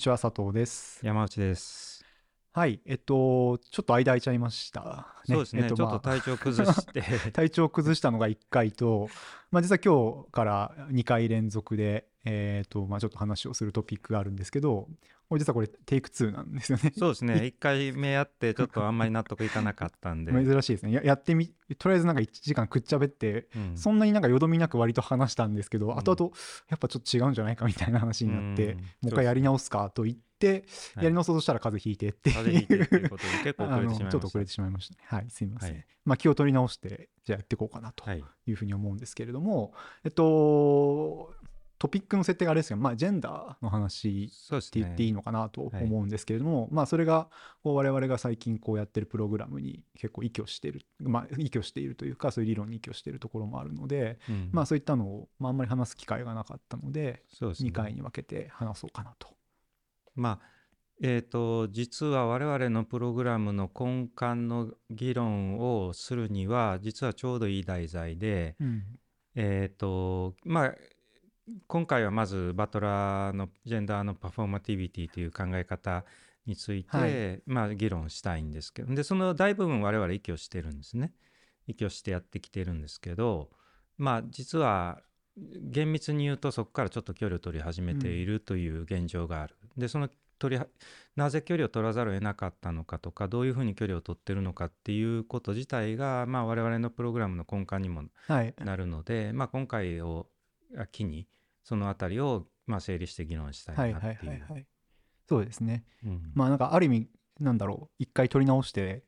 にちは、佐藤です。山内です。はい、えっと、ちょっと間空いちゃいました、そうですね、えっとちょっとまあ体調崩して、体調を崩したのが1回と、まあ、実は今日から2回連続で、えっとまあ、ちょっと話をするトピックがあるんですけど、実はこれテイク2なんですよね。そうですね、1回目やって、ちょっとあんまり納得いかなかったんで、珍しいですねや。やってみ、とりあえずなんか1時間くっちゃべって、うんそんなになんかよどみなく割と話したんですけど、ん後々やっぱちょっと違うんじゃないかみたいな話になって、うんもう一回やり直すかと言って、はいやり直そうとしたら風邪ひいてって風邪ひいてっていいううことで、結構遅れてしまいました。ちょっと遅れてしまいましたね。はい、すみません。はいまあ気を取り直して、じゃあやっていこうかなとはい、いうふうに思うんですけれども、えっと、トピックの設定があれですけど、まあジェンダーの話。って言っていいのかなとはい。思うんですけれども、まあそれがこう我々が最近こうやってるプログラムに結構依拠している、まあ依拠しているというか、そういう理論に依拠しているところもあるので、うん。まあそういったのを、まあ、あんまり話す機会がなかったので、ですね。2回に分けて話そうかなと。まあえー、と実は我々のプログラムの根幹の議論をするには実はちょうどいい題材で、うん。えーとまあ、今回はまずバトラーのジェンダーのパフォーマティビティという考え方について、はいまあ、議論したいんですけどでその大部分我々依拠してるんですね依拠してやってきてるんですけどまあ実は厳密に言うとそこからちょっと距離を取り始めているという現状がある。でその取りはなぜ距離を取らざるを得なかったのかとかどういうふうに距離を取ってるのかっていうこと自体が、まあ、我々のプログラムの根幹にもはい。なるので、まあ、今回を機にそのあたりをまあ整理して議論したはいいはいなっていう。はいはい。そうですね。うんまあなんかある意味なんだろう一回取り直して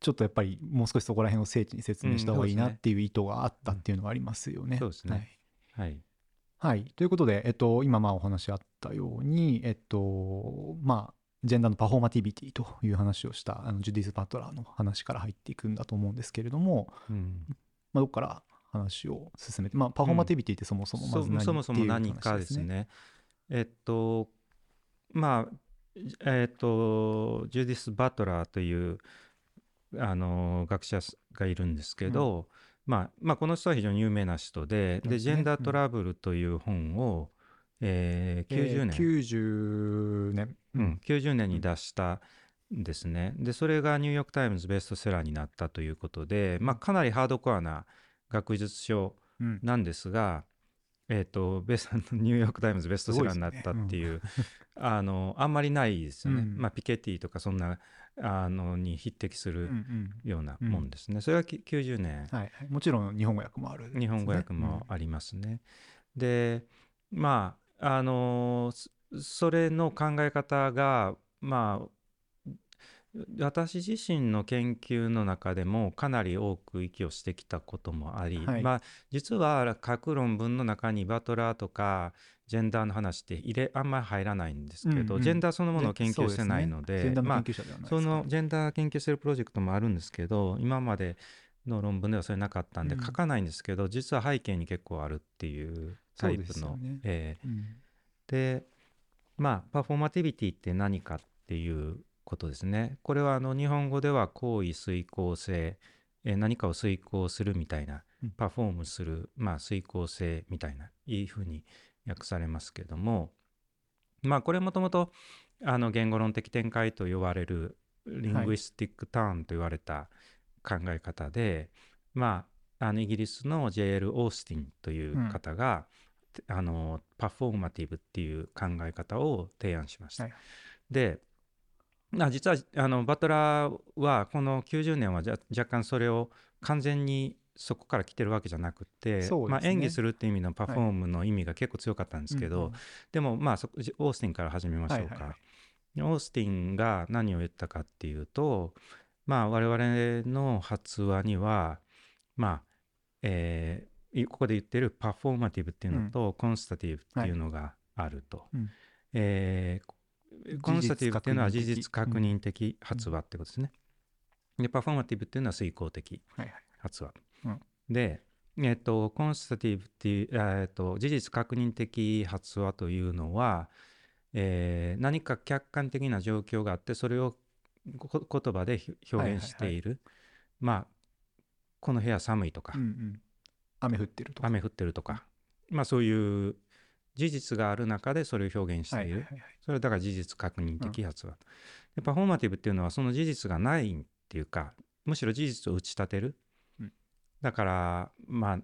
ちょっとやっぱりもう少しそこら辺を精緻に説明した方がいいなっていう意図があったっていうのがありますよね。そうですねはいはい、はい、ということで、えっと、今まあお話あったように、えっとまあ、ジェンダーのパフォーマティビティという話をしたあのジュディス・バトラーの話から入っていくんだと思うんですけれども、うんまあ、どこから話を進めて、まあ、パフォーマティビティってそもそもまず何、そそもそも何かですね。えっとまあえっとジュディス・バトラーというあの学者がいるんですけど、まあまあ、この人は非常に有名な人で「そうですね。でジェンダートラブル」という本を、えー90年、90年。うん、90年に出したんですね。でそれがニューヨーク・タイムズベストセラーになったということで、まあ、かなりハードコアな学術書うん。なんですが、えー、とベスニューヨーク・タイムズベストセラーになったっていうあのあんまりないですよね。うん。まあ、ピケティとかそんなあのに匹敵すうんうるん。ようなもんですね。それはき90年はいはい、もちろん日本語訳もある、日本語訳もありますね。でまああのそそれの考え方がまあ私自身の研究の中でもかなり多く息をしてきたこともあり、はい。まあ実は各論文の中にバトラーとかジェンダーの話って入れあんまり入らないんですけど、うんうん。ジェンダーそのものを研究してないのでそのジェンダー研究してるプロジェクトもあるんですけど今までの論文ではそれなかったんでうん。書かないんですけど、実は背景に結構あるっていうタイプのでね。ええ。うん。でまあパフォーマティビティって何かっていうことですね。これはあの日本語では行為遂行性、えー何かを遂行するみたいなうんパフォームする、まあ、遂行性みたいないいふうに訳されますけどもまあこれもともとあの言語論的展開と呼ばれるリングイスティックターンと言われた考え方で、まああのイギリスの J.L. オースティンという方が、あのパフォーマティブっていう考え方を提案しました。はいであ実はあのバトラーはこの90年はじゃ若干それを完全にそこから来てるわけじゃなくて、ね。まあ、演技するっていう意味のパフォームの意味が結構強かったんですけど、うんうん。でもまあそこオースティンから始めましょうか。はいはい。はいオースティンが何を言ったかっていうとまあ我々の発話にはまあえーここで言ってるパフォーマティブっていうのと、コンスタティブっていうのがあると。うん。えーコンスタティブっていうのは事実確認的うん。発話ってことですね。でパフォーマティブっていうのは遂行的発話。うん。で、えっとコンスタティブっていう、えっと事実確認的発話というのは、えー何か客観的な状況があってそれをこ言葉でひ表現している、まあこの部屋寒いとか、うんうん。雨降ってるとか。雨降ってるとか、まあそういう事実がある中でそれを表現している、それだから事実確認的発話、でパフォーマティブっていうのはその事実がないっていうかむしろ事実を打ち立てる、うん。だからまあ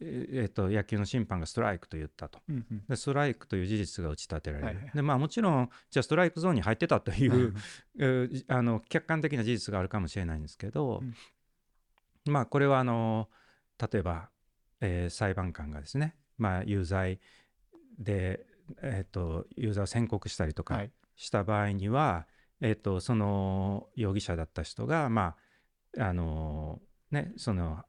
ええっと野球の審判がストライクと言ったと。うんうん。でストライクという事実が打ち立てられる、でまあもちろんじゃあストライクゾーンに入ってたという、あの客観的な事実があるかもしれないんですけど、うん。まあこれはあの例えば、えー裁判官がですね、まあ、有罪で、えー、と有罪を宣告したりとかはい。した場合には、えー、とその容疑者だった人がまああのねその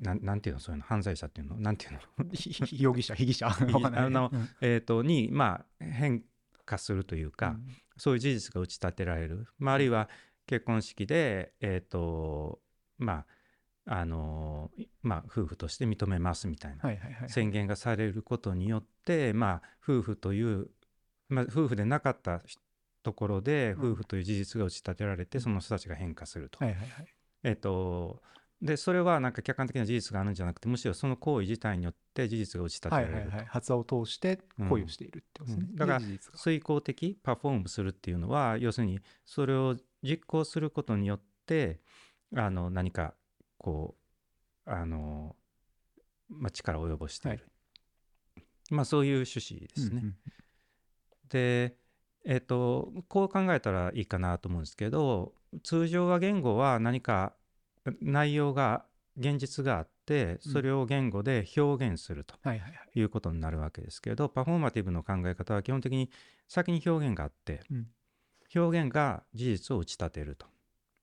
なんなんていうのそういうの犯罪者っていうの？なんていうの？容疑者被疑者？あのうん。えーとにまあ変化するというか、うん。そういう事実が打ち立てられる、まあ、あるいは結婚式で、えーとまああのいまあ、夫婦として認めますみたいな宣言がされることによって、まあ、夫婦という、まあ、夫婦でなかったところでうん。夫婦という事実が打ち立てられて、その人たちが変化すると。えっとでそれはなんか客観的な事実があるんじゃなくてむしろその行為自体によって事実が打ち立てらはれるはいはい発話を通して行為をしているってことですね。うん。だから遂行的パフォームするっていうのは要するにそれを実行することによってあの何かこうあの、まあ、力を及ぼしている、まあそういう趣旨ですね。うんうんでえっ、とこう考えたらいいかなと思うんですけど通常は言語は何か内容が現実があってそれを言語で表現すると。はいはいはい。いうことになるわけですけどパフォーマティブの考え方は基本的に先に表現があって、うん。表現が事実を打ち立てると、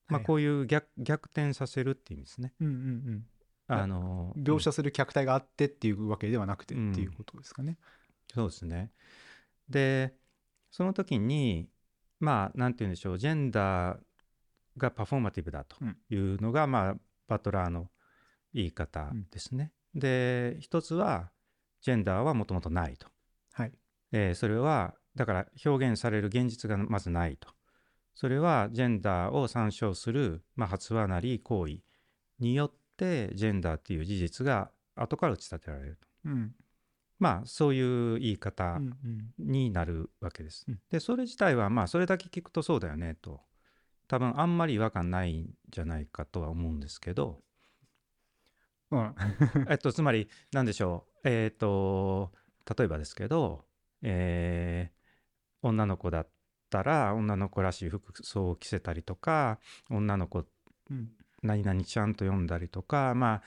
まあ、はいこういう逆逆転させるっていう意味ですね。うんうんうんあの描写する客体があってっていうわけではなくてうんっていうことですかね。そうですね。でその時にまあなんて言うんでしょうジェンダーがパフォーマティブだというのが、まあバトラーの言い方ですね。で一つはジェンダーはもともとないと。はい。えーそれはだから表現される現実がまずないと。それはジェンダーを参照する、まあ、発話なり行為によってジェンダーっていう事実が後から打ち立てられると。うん。まあそういう言い方うんうん。になるわけです。うん。でそれ自体はまあそれだけ聞くとそうだよねと。多分あんまり違和感ないんじゃないかとは思うんですけど。うん。えっとつまり何でしょう。えっ、と例えばですけど、えー女の子だったら女の子らしい服装を着せたりとか女の子うん何々ちゃんと読んだりとかまあ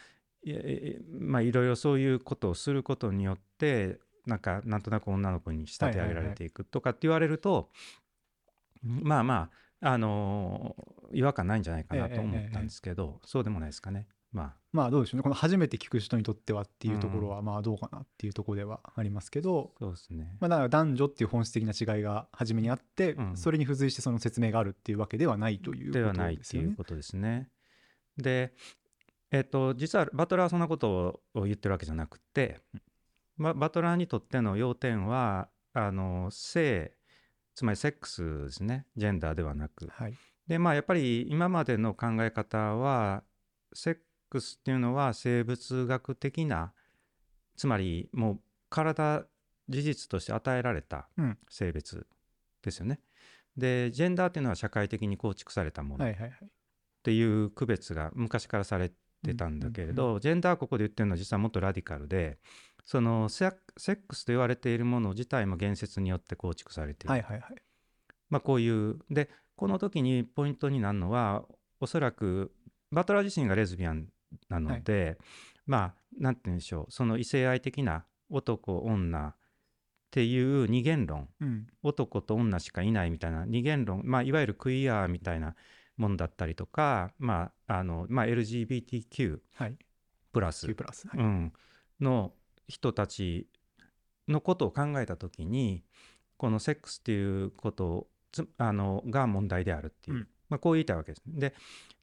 まあいろいろそういうことをすることによってなんかなんとなく女の子に仕立て上げられていくとかって言われると、まあまああのー違和感ないんじゃないかなと思ったんですけど、そうでもないですかね。まあまあどうでしょうねこの初めて聞く人にとってはっていうところはまあどうかなっていうところではありますけど、そうですね。まあ、だから男女っていう本質的な違いが初めにあって、うんそれに付随してその説明があるっていうわけではないということではないっですよね。ていうことですね。で、えっと、実はバトラーはそんなことを言ってるわけじゃなくて、ま、バトラーにとっての要点はあの性つまりセックスですねジェンダーではなく。はいでまあやっぱり今までの考え方はセックスっていうのは生物学的なつまりもう体事実として与えられたうん性別ですよね。でジェンダーっていうのは社会的に構築されたものっ。ていう区別が昔からされてたんだけれど、ジェンダーここで言ってるのは実はもっとラディカルでそのセッセックスと言われているもの自体も言説によって構築されている。はいはいはい。まあ、こういうでこの時にポイントになるのはおそらくバトラー自身がレズビアンなので、まあなんて言うんでしょう。その異性愛的な男女っていう二元論。うん。男と女しかいないみたいな。二元論、まあ、いわゆるクイアみたいなものだったりとか、まああのまあ、LGBTQ はい。プラス。Q プラス。はい。うん、の人たちのことを考えた時にこのセックスっていうことあのが問題であるっていう、うん。まあ、こう言いたいわけです。で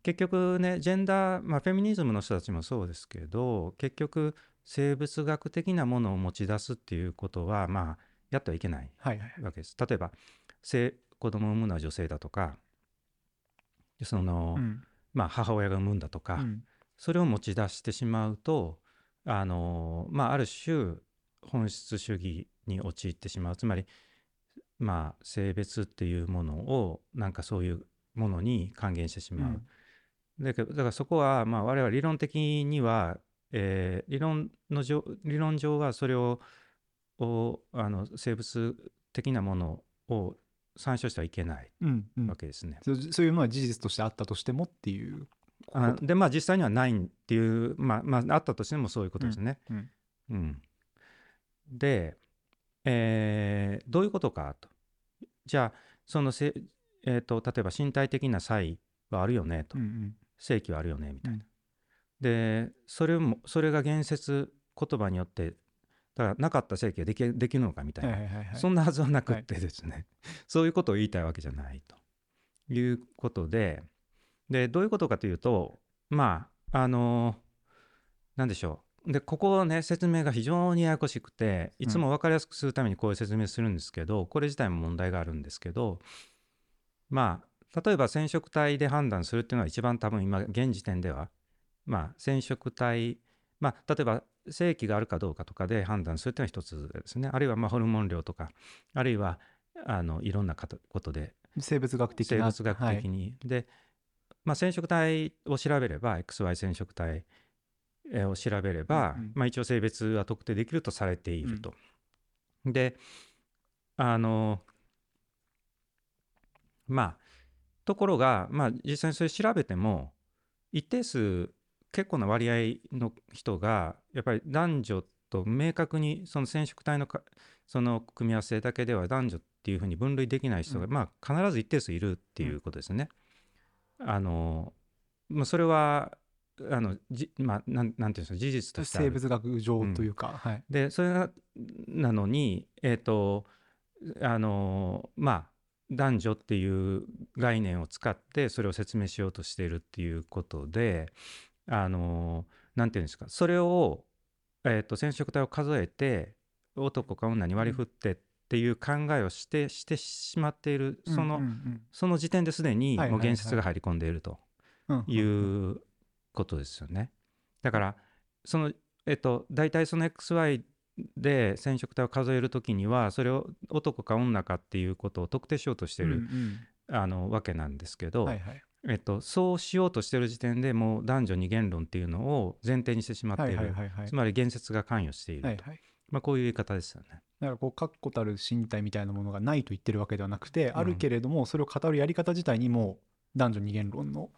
結局ねジェンダー、まあ、フェミニズムの人たちもそうですけど結局生物学的なものを持ち出すっていうことはまあやってはいけないはいはい。わけです。例えば性子供を産むのは女性だとかその、うんまあ、母親が産むんだとか、うんそれを持ち出してしまうとあの、まあ、ある種本質主義に陥ってしまうつまりまあ性別っていうものをなんかそういうものに還元してしまう。だけどだからそこはまあ我々理論的には、えー理論の上理論上はそれををあの生物的なものを参照してはいけないうんうん。わけですね。そうそういうのは事実としてあったとしてもっていうあでまあ実際にはないっていうまあまああったとしてもそういうことですね。うん。うん。で、えーどういうことかと。じゃあそのせ、えー、と例えば身体的な差異はあるよねと、うんうん正規はあるよねみたいな。うん。でそれもそれが言説言葉によってだからなかった正規ができできるのかみたいな、はいはいはいはい。そんなはずはなくってですね、そういうことを言いたいわけじゃないということででどういうことかというとまああのなんでしょう。でここね説明が非常にややこしくていつも分かりやすくするためにこういう説明するんですけど、これ自体も問題があるんですけどまあ例えば染色体で判断するっていうのは一番多分今現時点ではまあ染色体まあ例えば正規があるかどうかとかで判断するっていうのは一つですね。あるいはまあホルモン量とかあるいはあのいろんなことで。生物学的な。生物学的に、で、まあ、染色体を調べれば XY 染色体えーを調べれば、うんうん。まあ、一応性別は特定できるとされていると。であのまあところが、まあ、実際にそれ調べても一定数結構な割合の人がやっぱり男女と明確にその染色体のかその組み合わせだけでは男女っていうふうに分類できない人が、うん。まあ必ず一定数いるっていうことですね。あのまあ、それはあのじまあなんなんていうんですか事実として生物学上というか、はい。でそれがなのにえっ、とあのまあ男女っていう概念を使ってそれを説明しようとしているっていうことであのなんていうんですかそれを、えー、と染色体を数えて男か女に割り振ってっていう考えをしてしてしまっているその,、うんうんその時点ですでにもう言説が入り込んでいると。うんいうんうことですよね。だからそのえっと大体その XY で染色体を数える時にはそれを男か女かっていうことを特定しようとしてる、うんあのわけなんですけうど、んはいはい。えっと、そうしようとしてる時点でもう男女二元論っていうのを前提にしてしまってはいいる、はいはいはいつまり言説が関与していると、はいはい。まあ、こういう言い方ですよね。だからこう確固たる身体みたいなものがないと言ってるわけではなくて、ん。あるけれどもそれを語るやり方自体にも男女二元論の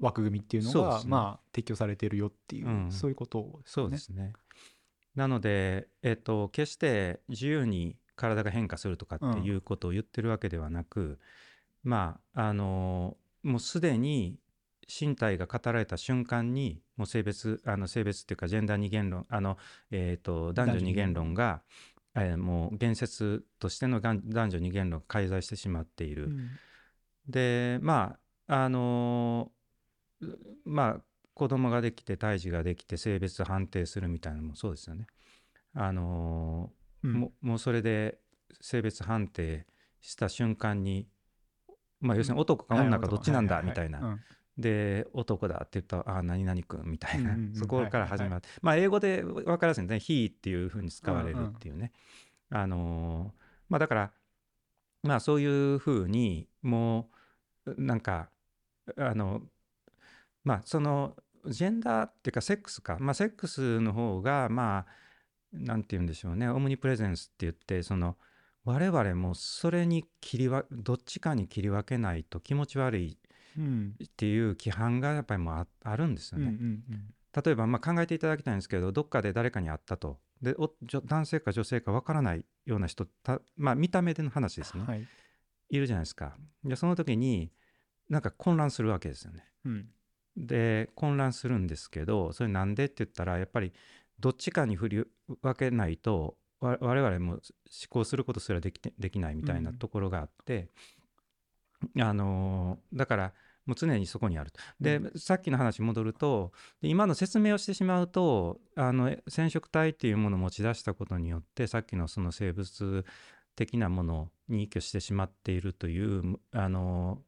枠組みっていうのが、まあ適用されているよっていう、うん。そういうことですね。そうですね。なので、えっと、決して自由に体が変化するとかっていうことを言ってるわけではなく、まああのもうすでに身体が語られた瞬間にもう性別あの性別っていうかジェンダー二元論あの、えっと男女二元論が、えーもう言説としての男女二元論が介在してしまっている。うんでまああのーまあ子供ができて胎児ができて性別判定するみたいなのもそうですよね。あのーうん。ももうそれで性別判定した瞬間に、まあ、要するに男か女かどっちなんだみたいな、で男だって言ったら「ああ何々君」みたいな、うんうんうん。そこから始まって、まあ英語で分かりやすいんですね「he」っていうふうに使われるっていうね、あのーまあだからまあそういうふうにもうなんかあのまあそのジェンダーっていうかセックスか。まあセックスの方がまあなんて言うんでしょうね。オムニプレゼンスって言ってその我々もそれに切りわどっちかに切り分けないと気持ち悪いうん。っていう規範がやっぱりもうああるんですよね。例えばまあ考えていただきたいんですけどどっかで誰かに会ったと。でお男性か女性かわからないような人たまあ見た目での話ですね、はい。いるじゃないですか。でその時になんか混乱するわけですよね。うんで混乱するんですけどそれなんでって言ったらやっぱりどっちかに振り分けないとわ我々も思考することすらできてできないみたいなうんところがあって、あのーだからもう常にそこにあると。で、さっきの話に戻るとで今の説明をしてしまうとあの染色体っていうものを持ち出したことによってさっきのその生物的なものに依拠してしまっているというあの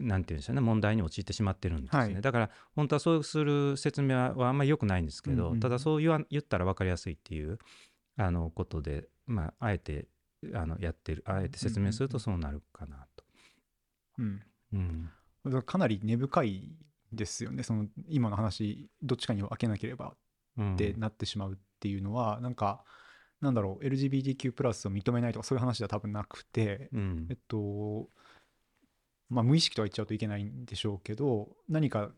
なんていうんでしょうね問題に陥ってしまってるんですね、はい。だから本当はそうする説明はあんまり良くないんですけど、うんうんただそう言わ言ったら分かりやすいっていうあのことで、まあ、あえてあのやってるあえて説明するとそうなるかなと。うんうん。だからかなり根深いですよね。その今の話どっちかに分けなければうん。ってなってしまうっていうのは、なんかなんだろう LGBTQ+ を認めないとかそういう話では多分なくて、うん。えっとまあ無意識とは言っちゃうといけないんでしょうけど何か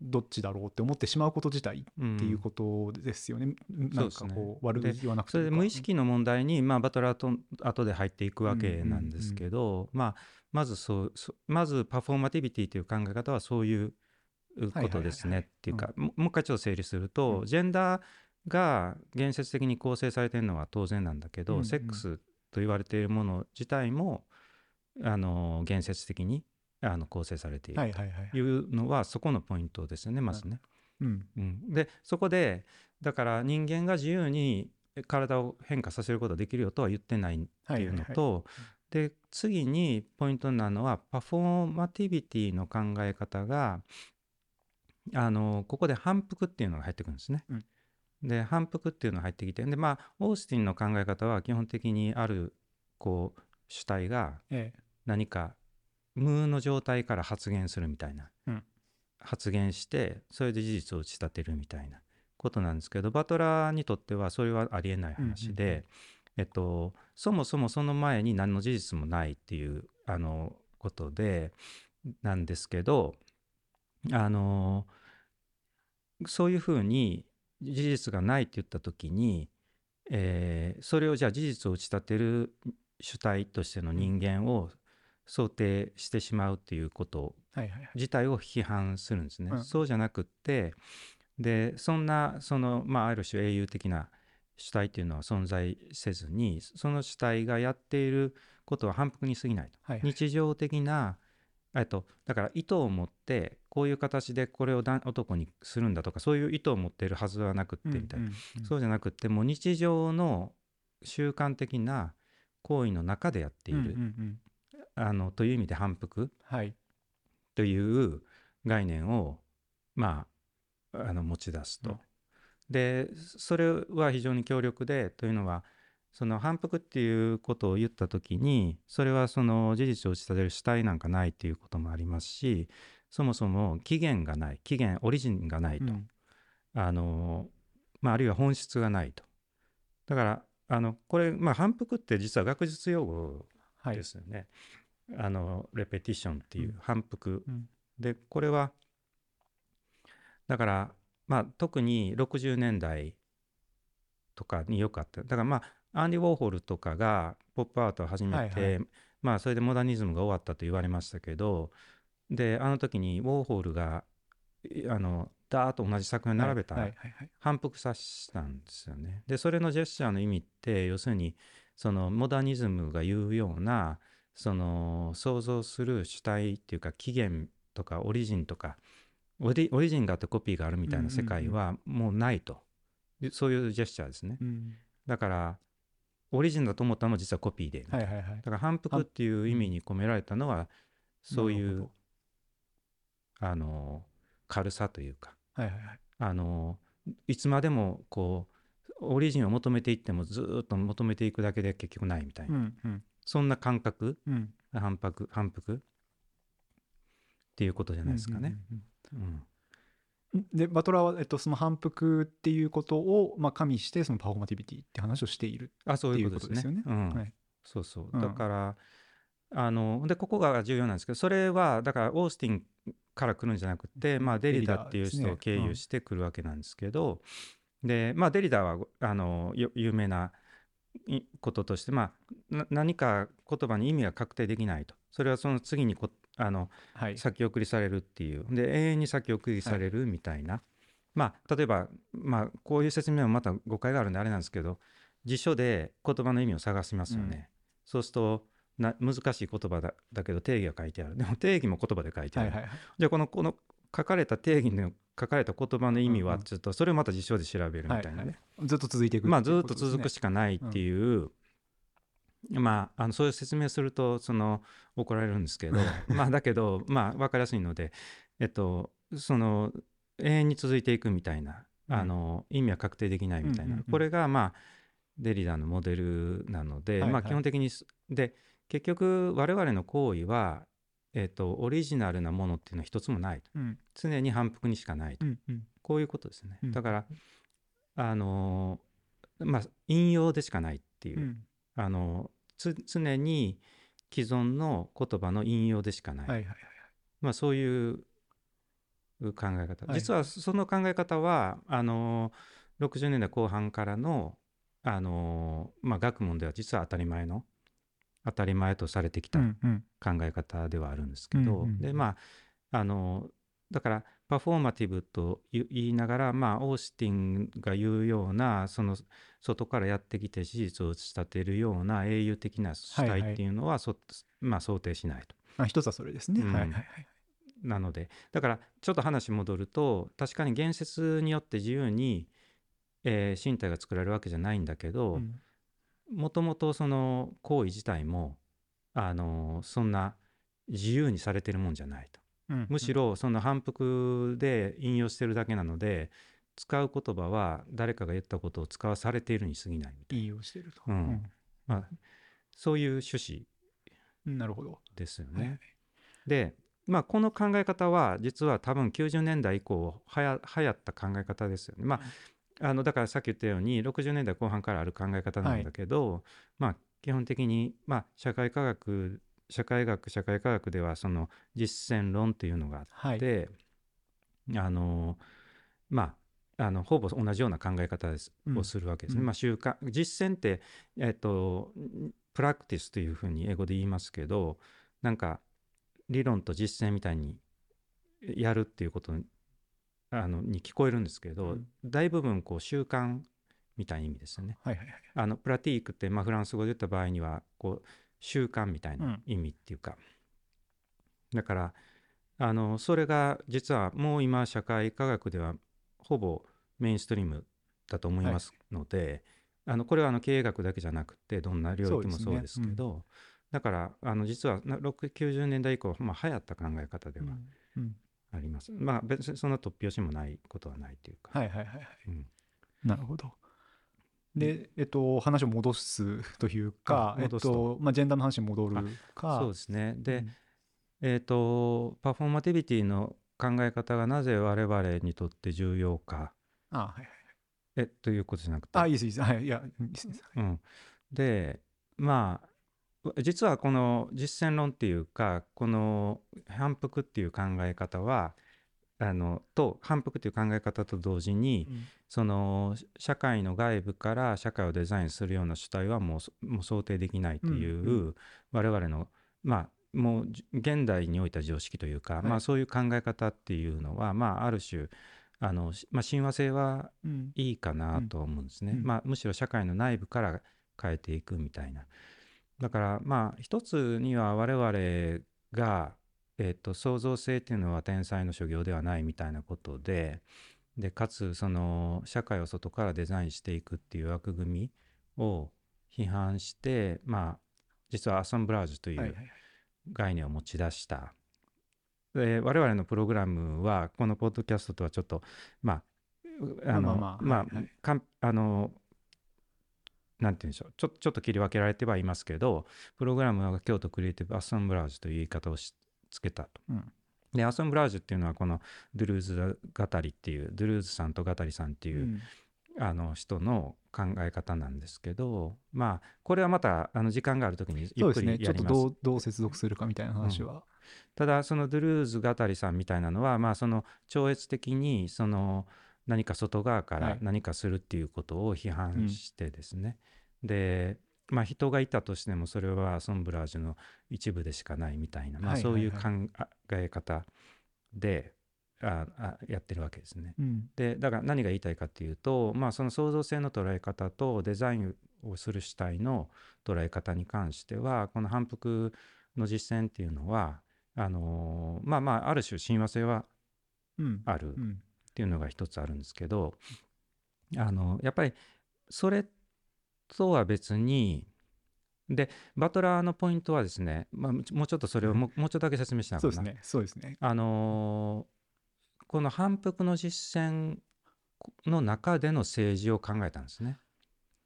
どっちだろうって思ってしまうこと自体っていうことですよね、なんかそうですね。こう悪気はなくそれで無意識の問題に、まあ、バトラーと後で入っていくわけなんですけど、まあ、まずそうそまずパフォーマティビティという考え方はそういうことですねっていうか、ももう一回ちょっと整理すると、うん。ジェンダーが現実的に構成されてるのは当然なんだけど、うんうん。セックスと言われているもの自体もあの現実的にあの構成されている。というのはそこのポイントですよねまずね。うん。うん、でそこでだから人間が自由に体を変化させることができるよとは言ってないっていうのと、で次にポイントになるのはパフォーマティビティの考え方があのここで反復っていうのが入ってくるんですね。うん。で反復っていうのが入ってきてでまあオースティンの考え方は基本的にあるこう主体がええ何か無の状態から発言するみたいな、うん。発言してそれで事実を打ち立てるみたいなことなんですけどバトラーにとってはそれはありえない話で、うんうんうん。えっと、そもそもその前に何の事実もないっていうあのことでなんですけどあのそういうふうに事実がないって言った時に、えーそれをじゃあ事実を打ち立てる主体としての人間を想定してしまうっていうこと自体を批判するんですね。うん。そうじゃなくってでそんなその、まあ、ある種英雄的な主体っていうのは存在せずにその主体がやっていることは反復に過ぎないと。はいはい。日常的なえっとだから意図を持ってこういう形でこれをだ男にするんだとかそういう意図を持っているはずはなくってみたいな、うんうんうん。そうじゃなくってもう日常の習慣的な行為の中でやっている、うんうんうんあのという意味で反復。はい。という概念をまああの持ち出すと。うん。でそれは非常に強力でというのはその反復っていうことを言った時にそれはその事実を打ち立てる主体なんかないっていうこともありますしそもそも起源がない起源オリジンがないと、うん。あのまあ、あるいは本質がないと。だからあのこれ、まあ、反復って実は学術用語はい。ですよね、あのレペティションっていううん。反復、うん。でこれはだからまあ特に60年代とかによくあった。だからまあアンディ・ウォーホルとかがポップアートを始めて、はいはい。まあそれでモダニズムが終わったと言われましたけどであの時にウォーホルがいあのダーッと同じ作品を並べたはい。はいはいはい。反復させたんですよね。でそれのジェスチャーの意味って要するにそのモダニズムが言うようなその想像する主体っていうか起源とかオリジンとかオリジンがあってコピーがあるみたいな世界はもうないと、でそういうジェスチャーですね。うん。だからオリジンだと思ったのも実はコピーで、はいはいはい。だから反復っていう意味に込められたのはそういうあの軽さというか。どはいはいはい。あのいつまでもこうオリジンを求めていってもずーっと求めていくだけで結局ないみたいな、うんうんそんな感覚うん。反復反復っていうことじゃないですかね。うんうんうんうん。でバトラーは、えっと、その反復っていうことを、まあ、加味してそのパフォーマティビティって話をしているあそういうことですね。っていうことですよね。そうそう。うん。だから、あのでここが重要なんですけどそれはだからオースティンから来るんじゃなくて、まあ、デリダっていう人を経由してくるわけなんですけど、でまあデリダはあのよ有名ないこととして、まあ、な何か言葉に意味が確定できないと。それはその次にこあのはい。先送りされるっていう。で永遠に先送りされるみたいな、まあ例えば、まあ、こういう説明もまた誤解があるんであれなんですけど辞書で言葉の意味を探しますよね、そうするとな難しい言葉だだけど定義が書いてある。でも定義も言葉で書いてある、はいはいはい。じゃあこのこの書かれた定義の書かれた言葉の意味うんうん。はちょっとそれをまた辞書で調べるみたいなね、はいはい。ずっと続いていくまあずっと続くしかないっていう、まああのそういう説明するとその怒られるんですけど まあだけどまあ分かりやすいのでえっとその永遠に続いていくみたいなあの意味は確定できないみたいな、うんうんうん。これがまあデリダのモデルなので、はいはい。まあ、基本的にすで結局我々の行為は、えー、とオリジナルなものっていうのは一つもないと。うん。常に反復にしかないと、うんうん。こういうことですね、うん。だからあのーまあ引用でしかないっていう、うん。あのつ常に既存の言葉の引用でしかない、はいはいはいまあ、そういう考え方、はい。実はその考え方はあの60年代後半からのあの、まあ、学問では実は当たり前の当たり前とされてきた考え方ではあるんですけど、うんうんでまああのだからパフォーマティブと言言いながら、まあ、オースティンが言うようなその外からやってきて事実を打ち立てるような英雄的な主はいはい。体っていうのは、そまあ、想定しないと。あ一つはそれですね、うん。はいはいはい。なのでだからちょっと話戻ると確かに言説によって自由に、えー身体が作られるわけじゃないんだけどうんもともとその行為自体もあのそんな自由にされてるもんじゃないと。うんむしろその反復で引用してるだけなので使う言葉は誰かが言ったことを使わされているに過ぎないみたい引用してると、うん。な、まあ、そういう趣旨うんなるほど、ですよね。はいはい。で、まあ、この考え方は実は多分90年代以降はや流行った考え方ですよね。まあ、あのだからさっき言ったように60年代後半からある考え方なんだけど、まあ、基本的に、まあ、社会科学社会学社会科学ではその実践論っていうのがあはい。って、あのまああのほぼ同じような考え方です、うん。をするわけですね。うん。まあ、習慣実践って、えっと、プラクティスというふうに英語で言いますけどなんか理論と実践みたいにやるっていうことにあのに聞こえるんですけど、うん。大部分こう習慣みたいな意味ですよね。はいはいはい。あのプラティークって、まあ、フランス語で言った場合にはこう習慣みたいな意味っていうか、だからあのそれが実はもう今社会科学ではほぼメインストリームだと思いますので、あのこれはあの経営学だけじゃなくてどんな領域もそうですけどだからあの実はな6 90年代以降、まあ、流行った考え方ではうん。うんあります。まあ別にそんな突拍子もないことはないというか。はいはいはいはいうんなるほど。で、えっと、話を戻すというか、えっあ戻すとと、まあ、ジェンダーの話に戻るか、そうですね。で、うんえー、とパフォーマティビティの考え方がなぜ我々にとって重要かあ、はいはい。えということじゃなくて、あ、いいです、いいです。はい、いや、いいですうん、でまあ実はこの実践論っていうかこの反復っていう考え方はあのと反復っていう考え方と同時にうん。その社会の外部から社会をデザインするような主体はもうそもう想定できないという、うん我々のまあもうじ現代においた常識というか、はい。まあそういう考え方っていうのはまあある種あの、しまあ、親和性はうん。いいかなと思うんですね、うん。まあ、むしろ社会の内部から変えていくみたいなだからまあ一つには我々が、えっと創造性っていうのは天才の所業ではないみたいなことででかつその社会を外からデザインしていくっていう枠組みを批判してまあ実はアッサンブラージュというはいはいはい概念を持ち出した。で我々のプログラムはこのポッドキャストとはちょっとまああのまあまああのなんて言うんでしょうちょちょっと切り分けられてはいますけどプログラムは京都クリエイティブアッサンブラージュという言い方をしつけたと。うんでアッサンブラージュっていうのはこのドゥルーズ語りっていうドゥルーズさんと語りさんっていう、うんあの人の考え方なんですけどまあこれはまたあの時間がある時にゆっくそうですね、ちょっと。どうどう接続するかみたいな話は。ただそのドゥルーズ語りさんみたいなのはまあその超越的にその何か外側からはい。何かするっていうことを批判してですね、でまあ人がいたとしてもそれはアソンブラージュの一部でしかないみたいな、まあ、はいそういうはい考え方でああやってるわけですね。うん。でだから何が言いたいかっていうと、まあ、その創造性の捉え方とデザインをする主体の捉え方に関してはこの反復の実践っていうのはあのーまあまあある種親和性はうん。あるっうんていうのが一つあるんですけどあのやっぱりそれとは別にでバトラーのポイントはですね、まあ、もうちょっとそれをもうもうちょっとだけ説明しながらそうですね、そうですね。あのーこの反復の実践の中での政治を考えたんですね。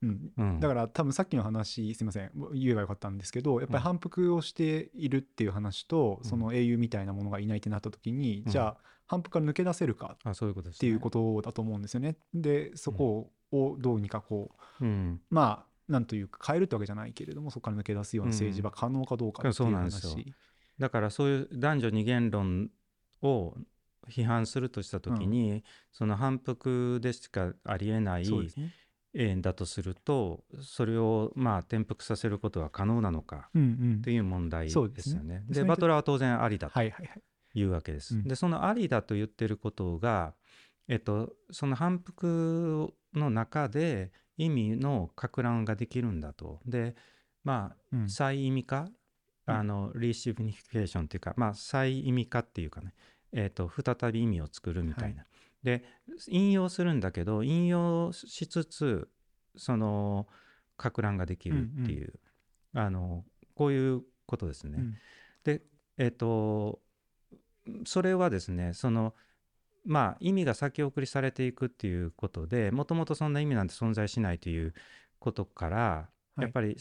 うん。うん、だから多分さっきの話すいません。言えばよかったんですけどやっぱり反復をしているっていう話と、うん。その英雄みたいなものがいないってなった時に、うん。じゃあ反復から抜け出せるかあそういうことです、ね。っていうことだと思うんですよね。でそこをどうにかこううん、まあなんというか変えるってわけじゃないけれどもそこから抜け出すような政治は可能かどうかってそいう話。だからそういう男女二元論を批判するとした時に、その反復でしかありえないね。えーだとするとそれをまあ転覆させることは可能なのかうんうんっていう問題ですよね。ででバトラーは当然ありだとはいはいはい。いうわけです。うんでそのありだと言ってることが、えっと、その反復の中で意味の攪乱ができるんだと。でまうんあ再意味化、うんあのリシフィニフィケーションっていうか、まあ、再意味化っていうかね、えっと再び意味を作るみたいな。で引用するんだけど引用しつつその攪乱ができるっていう、あのこういうことですね。うん。でえっ、とそれはですねそのまあ意味が先送りされていくっていうことでもともとそんな意味なんて存在しないということから、はい。やっぱり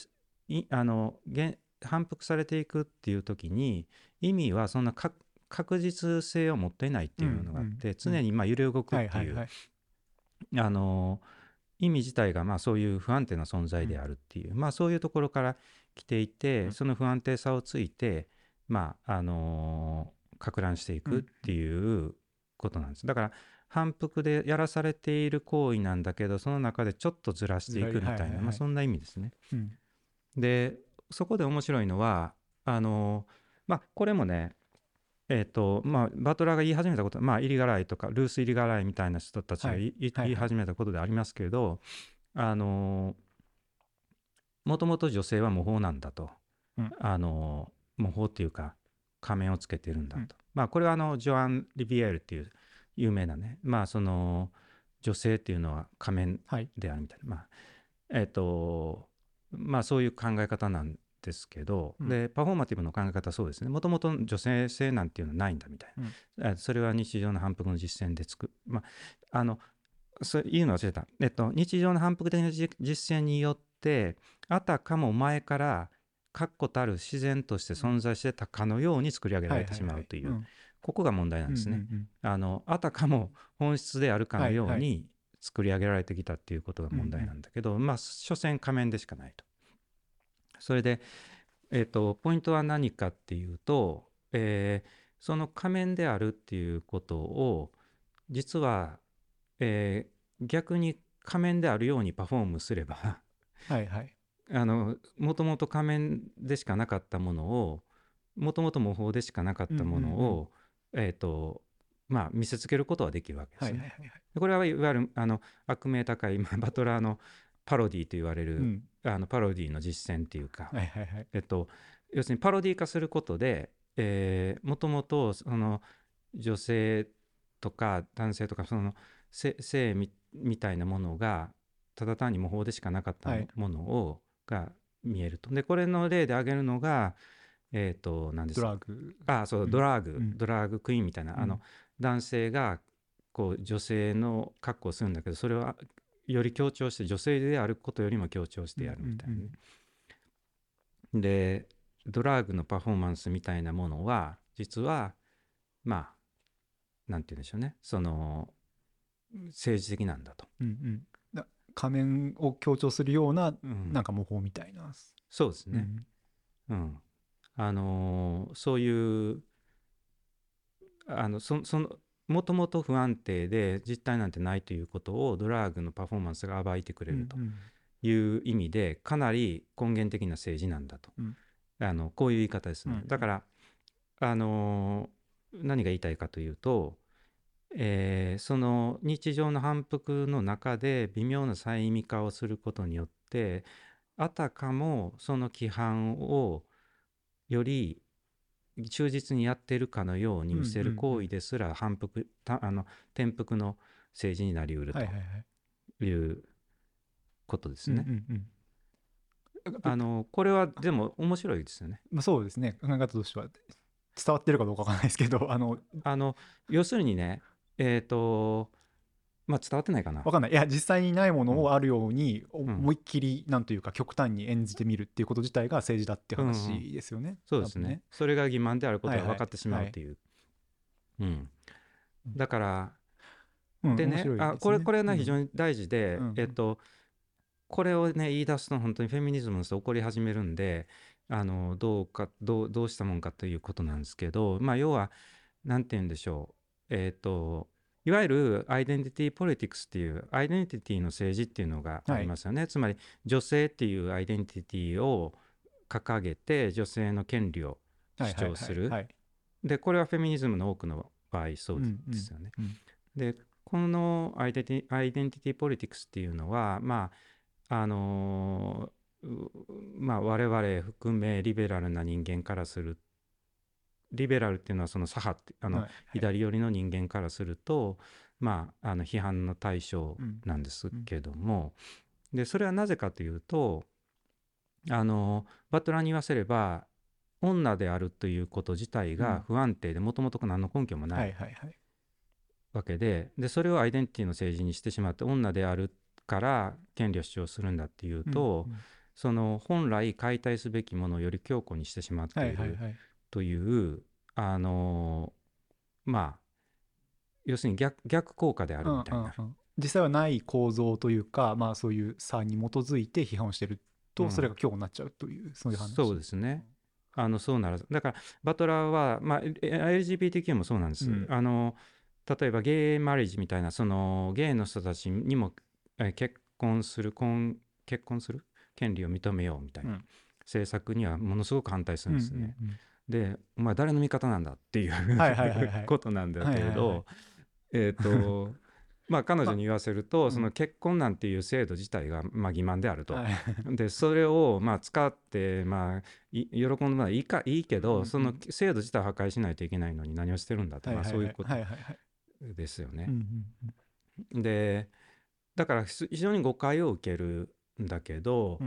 いあの現反復されていくっていう時に意味はそんなか確実性を持っていないっていうのがあって、うんうん常にまあ揺れ動くっていう。あの意味自体がまあそういう不安定な存在であるっていう、まあそういうところから来ていて、うんその不安定さをついてまああの攪乱していくっていうことなんです。だから反復でやらされている行為なんだけどその中でちょっとずらしていくみたいな、はいはいはいまあそんな意味ですね。うんでそこで面白いのはあのまあこれもねえーとまあ、バトラーが言い始めたこと、まあ、イリガライとかルース・イリガライみたいな人たちがはい。いいはい。言い始めたことでありますけれど、あのもともと女性は模倣なんだと、うん。あの模倣っていうか仮面をつけてるんだと、うん。まあこれはあのジョアン・リビエールっていう有名なねまあその女性っていうのは仮面はい。であるみたいな。まあえっ、とまあそういう考え方なんですけど、うん。でパフォーマティブの考え方はそうですね。もともと女性性なんていうのはないんだみたいな、えそれは日常の反復の実践でつく。まああのそういうの忘れた、えっと、日常の反復的な実実践によってあたかも前から確固たる自然として存在してたかのように作り上げられてしまうという、んここが問題なんですね。うんうんあのあたかも本質であるかのようはいに作り上げられてきたっていうことが問題なんだけど、まあ所詮仮面でしかないと。それで、えー、とポイントは何かっていうと、えーその仮面であるっていうことを実は、えー逆に仮面であるようにパフォームすればうんはいはい。あのもともと仮面でしかなかったものをもともと模倣でしかなかったものを、えっ、とまあ見せつけることはできるわけですね。はいはいはいはい。でこれはいわゆるあの悪名高いまあバトラーのパロディと言われる、うん。あのパロディの実践っていうか、はいはいはい。えっと、要するにパロディ化することでもともとその女性とか男性とかその性性みみたいなものがただ単に模倣でしかなかったはい。ものを、が見えると。でこれの例で挙げるのがえっ、と何です。ドかラッグ。あそううん。ドラッグ、うん。ドラッグクイーンみたいな、あのうん。男性がこう女性の格好をするんだけどそれはより強調して女性であることよりも強調してやるみたいな。ね、でドラッグのパフォーマンスみたいなものは実はまあなんて言うんでしょうね。その政治的なんだと、うんうん。だ仮面を強調するようなうん。なんか模倣みたいな。そうですね、うん。うん、あのーそういうあのそそのもともと不安定で実態なんてないということをドラッグのパフォーマンスが暴いてくれるという意味でかなり根源的な政治なんだと、うん。あのこういう言い方ですね、うん。だからあのー何が言いたいかというと、えーその日常の反復の中で微妙な再意味化をすることによってあたかもその規範をより忠実にやっているかのように見せる行為ですら反復たあの転覆の政治になりうる。ということですね。あのこれはでも面白いですよね。まあ、そうですね考え方としては伝わってるかどうかわかんないですけどあのあの要するにねえっ、とまあ伝わってないかな。わかんない。いや実際にないものうん。をあるようにん。思いっきりなんというか極端に演じてみるっていうこと自体が政治だって話ですよね。そうです多分ね。それが欺瞞であることはいはい。が分かってしまうっていう、うん。だからうんでね面白いですあこれこれはねうん非常に大事で、うんえっとこれをね言い出すと本当にフェミニズムの人怒り始めるんであのどうかどうどうしたもんかということなんですけどまあ要は何て言うんでしょう。えっ、といわゆるアイデンティティポリティクスっていうアイデンティティの政治っていうのがありますよね、つまり女性っていうアイデンティティを掲げて女性の権利を主張するはいはい。はい。でこれはフェミニズムの多くの場合そうですよね。でこのアイデンティアイデンティティポリティクスっていうのはまああのまあ我々含めリベラルな人間からするリベラルっていうのはその左派ってあの、はい。はい左寄りの人間からするとまああの批判の対象なんですけども、でそれはなぜかというとあのバトラーに言わせれば女であるということ自体が不安定でもともと何の根拠もない、はいはいはい。わけででそれをアイデンティティの政治にしてしまって女であるから権利を主張するんだっていうと、うんうん。その本来解体すべきものをより強固にしてしまってはいいるはいはいという、あのまあ要するに逆逆効果であるみたいな。うんうんうん。実際はない構造というか、まあ、そういう差に基づいて批判をしてると、うん。それが強固になっちゃうというそういう話。そうですね。あのそうならずだからバトラーは、まあ、え LGBTQ もそうなんです、うん。あの例えばゲイマリッジみたいなそのゲイの人たちにもえ結婚する婚結婚する？権利を認めようみたいな、うん。政策にはものすごく反対するんですね。うんうんうんでお前誰の味方なんだっていうことなんだけれどえっとまあ彼女に言わせると、うんその結婚なんていう制度自体がまあ欺瞞であると。はい。でそれをまあ使ってまあい喜んでもらいいかいいけど、その制度自体を破壊しないといけないのに何をしてるんだって、まあ、そういうことですよね。でだからす非常に誤解を受けるんだけど、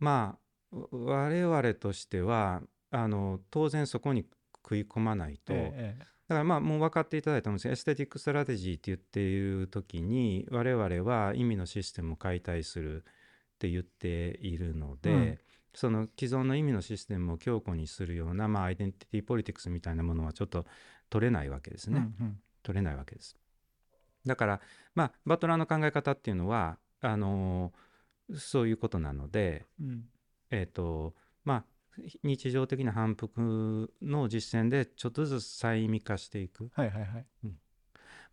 まあ我々としてはあの当然そこに食い込まないと、ええだからまあもう分かっていただいたんです aesthetic strategy って言っている時に我々は意味のシステムを解体するって言っているので、うん。その既存の意味のシステムを強固にするような、まあ、アイデンティティポリティクスみたいなものはちょっと取れないわけですね。うんうん。取れないわけです。だからまあバトラーの考え方っていうのはあのーそういうことなので、うん。えっ、とまあ 日常的な反復の実践でちょっとずつ細味化していく。はいはいはい。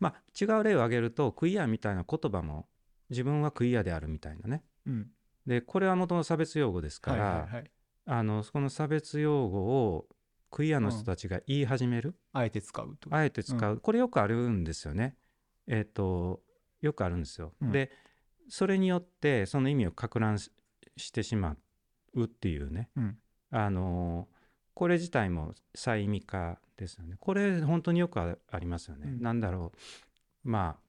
まあ違う例を挙げるとクイアみたいな言葉も自分はクイアであるみたいなね。うん。でこれはもともと差別用語ですかはいら、はいはい。あのそこの差別用語をクイアの人たちが言い始める、あえて使うと。あえて使う、これよくあるんですよね。えっ、とよくあるんですよ。うん。でそれによってその意味を攪乱ししてしまうっていうね、うんあのこれ自体も細味化ですよね。これ本当によくあありますよね。うんなんだろうまあ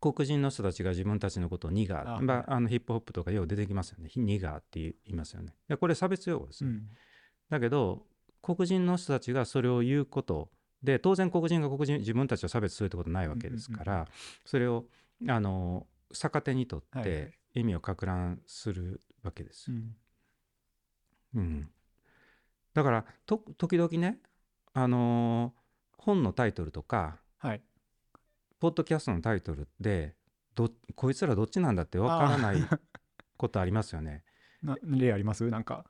黒人の人たちが自分たちのことをニガーあまあ、あのヒップホップとかよう出てきますよね。ニガーって言いますよね。いやこれ差別用語ですよ、うんだけど黒人の人たちがそれを言うことで当然黒人が黒人自分たちを差別するってことないわけですから、うんうんそれをあの逆手にとって意味を攪乱するわけですよ。うんうんだからと時々ね、あのー本のタイトルとかはい。ポッドキャストのタイトルでどこいつらどっちなんだってわからないあーことありますよね。な例あります？なんか。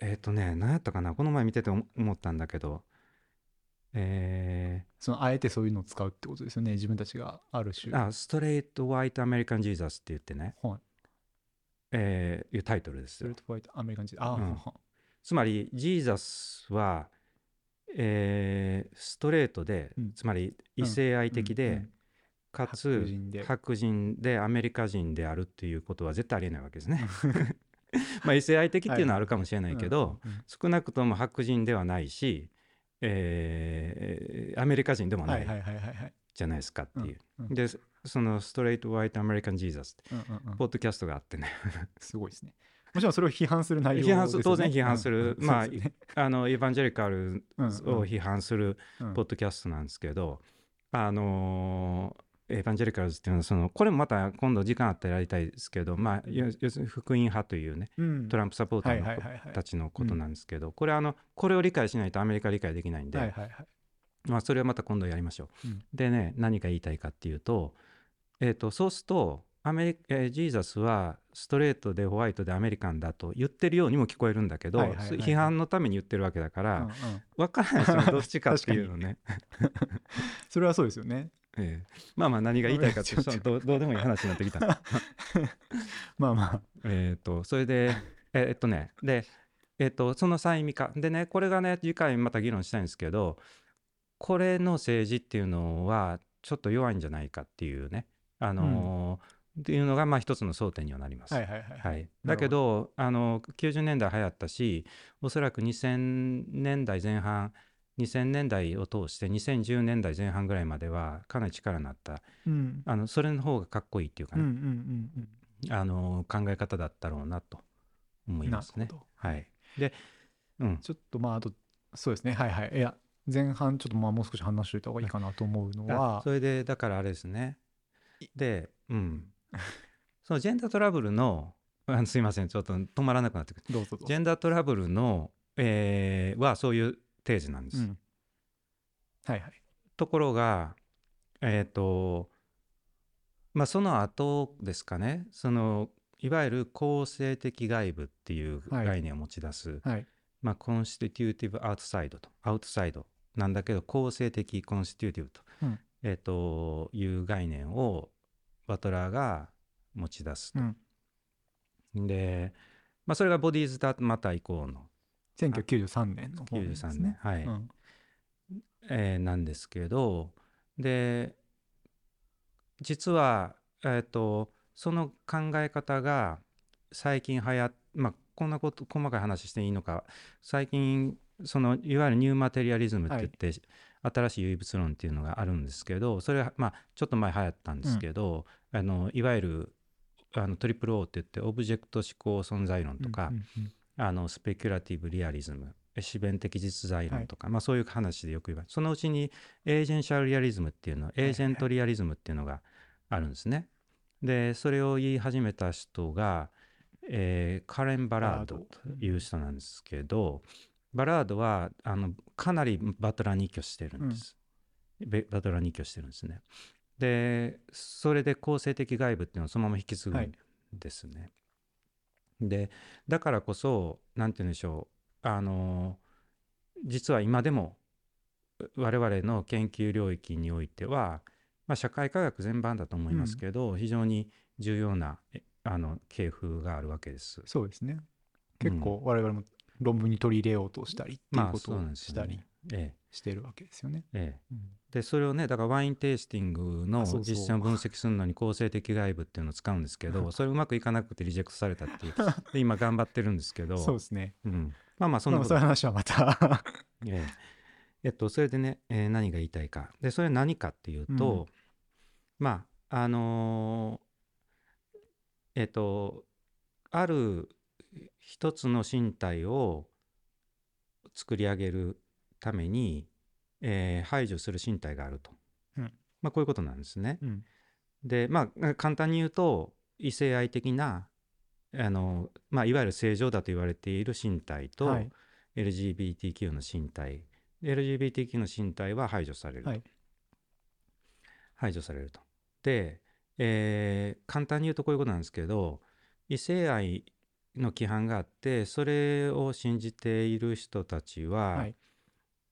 えっ、とね何やったかな？この前見てて思思ったんだけど。えそのあえてそういうのを使うってことですよね？自分たちがある種。ー、あストレート・ホワイト・アメリカン・ジーザスって言ってね、はい。えーいうタイトルですよ。ストレートホワイトアメリカン人ああ、うん。はつまりジーザスは、えーストレートで、うん。つまり異性愛的で、うんうん。かつ白人で。アメリカ人であるっていうことは絶対ありえないわけですね。まあ異性愛的っていうのはあるかもしれないけど、うんうん。少なくとも白人ではないし、えーアメリカ人でもないはいはいはいはいはい。じゃないですかっていう。でそのストレート・ホワイト・アメリカン・ジーザスってポッドキャストがあってね。すごいですねもちろんそれを批判する内容ですよね。当然批判するうん。まああのエヴァンジェリカルうんうん。を批判するうん。ポッドキャストなんですけど、あのーエヴァンジェリカルズっていうのはそのこれもまた今度時間あったらやりたいですけど、まあ、要要するに福音派というねうん。トランプサポーターのたちのことなんですけど、これあのこれを理解しないとアメリカ理解できないんで、はいはいはい。まあ、それはまた今度やりましょう。うん。でね何が言いたいかっていうと,、えー、とそうするとアメリえージーザスはストレートでホワイトでアメリカンだと言ってるようにも聞こえるんだけど、はいはいはいはい。批判のために言ってるわけだから、うんうん。分からないですよね どっちかっていうのね。それはそうですよね。ええ。まあまあ何が言いたいかっていうどうどうでもいい話になってきた。まあまえっとそれでええっとねでえっとその再味化。でねこれがね次回また議論したいんですけどこれの政治っていうのはちょっと弱いんじゃないかっていうね。あのーっていうのがまあ一つの争点にはなります。あはいはいはい。はい、だけどあの90年代流行ったしおそらく2000年代前半2000年代を通して2010年代前半ぐらいまではかなり力になったうん。あのそれの方がかっこいいっていうかうんうんね、うん。あの考え方だったろうなと思いますね。はい、で、うん、ちょっとまああとそうですね。はいはい。いや前半ちょっとまあもう少し話しておいた方がいいかなと思うのあはそれでだからあれですね。で、うん、そのジェンダートラブルのあすいませんちょっと止まらなくなってくる。どうぞジェンダートラブルの、えーはそういうテージなんです。うん。はいはい。ところがえっ、とまあその後ですかね。そのいわゆる構成的外部っていうはい。概念を持ち出す、はい。まあ constitutive outside と outside なんだけど構成的 constitutive と,、うん。えー、という概念をバトラーが持ち出すと。で、まあ、それが Bodies That Matter 以降の。1993年の方です93ね年、はい。うん。えーなんですけどで実は、えー、とその考え方が最近流行っまあこんなこと細かい話していいのか。最近そのいわゆるニューマテリアリズムって言って、新しい唯物論っていうのがあるんですけどそれはまあちょっと前流行ったんですけど、あのいわゆるあのトリプル O って言ってオブジェクト思考存在論とか、うんうんうんあのスペキュラティブリアリズム思弁的実在論とか、まあ、そういう話でよく言われるそのうちにエージェンシャルリアリズムっていうのいはいエージェントリアリズムっていうのがあるんですね。でそれを言い始めた人が、えーカレン・バラードという人なんですけど、バラードはあのかなりバトラーに依拠してるんです。ベバトラーに依拠してるんですね。でそれで構成的外部っていうのをそのまま引き継ぐんですね。でだからこそ何て言うんでしょうあの実は今でも我々の研究領域においては、まあ、社会科学全般だと思いますけど、非常に重要なえあの系譜があるわけです。そうですね結構我々も論文に取り入れようとしたりっていうまあことをしたりよね。えしてるわけですよね。ええ。えうん。でそれをねだからワインテイスティングの実践を分析するのに構成的外部っていうのを使うんですけどそれうまくいかなくてリジェクトされたっていう で今頑張ってるんですけど。そうですね。うん、まあまあそんなまあことそういう話はまた。ええ。えっと、それでね、えー何が言いたいか。で、それ何かっていうと、まあ、あのーえっと、ある一つの身体を作り上げるために、えー排除する身体があると。うん。まあ、こういうことなんですね。うん。で、まあ、簡単に言うと、異性愛的な、あの、まあ、いわゆる正常だと言われている身体と、はい。LGBTQ の身体。LGBTQ の身体は排除されると、はい。排除されると。で、えー簡単に言うとこういうことなんですけど異性愛の規範があってそれを信じている人たちは、はい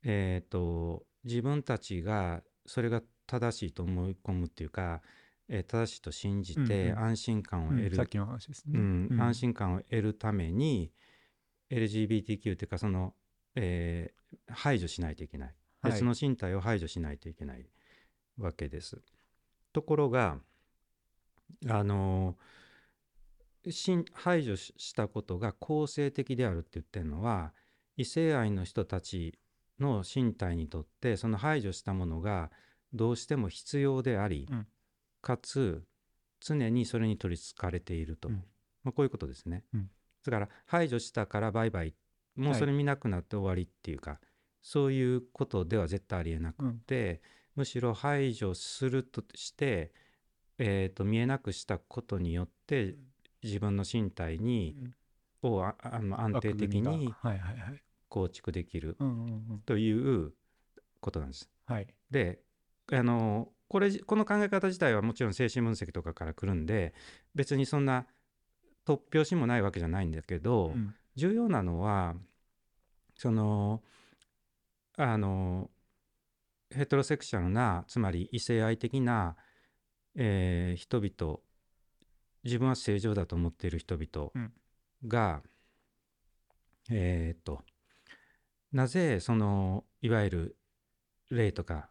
えー、と自分たちがそれが正しいと思い込むっていうか、えー正しいと信じてうんうん。安心感をう得る、んさっきの話ですね。うんうん。安心感を得るために LGBTQ っていうかその、えー排除しないといけない。はい。別の身体を排除しないといけないわけです。ところがあのしん排除ししたことが公正的であるって言ってるのは異性愛の人たちの身体にとってその排除したものがどうしても必要であり、うん。かつ常にそれに取りつかれていると、うん。まあ、こういうことですね。うん。だから排除したからバイバイもうそれ見なくなって終わりっていうか、そういうことでは絶対ありえなくて、むしろ排除するとして、えー、と見えなくしたことによって自分の身体にをああの安定的に枠組みが。はいはいはい。構築できる。ということなんです。はい。であのこれこの考え方自体はもちろん精神分析とかから来るんで別にそんな突拍子もないわけじゃないんだけど、うん重要なのはそのあのヘテロセクシャルなつまり異性愛的な、えー人々自分は正常だと思っている人々うんが、えーっとなぜそのいわゆるレイとか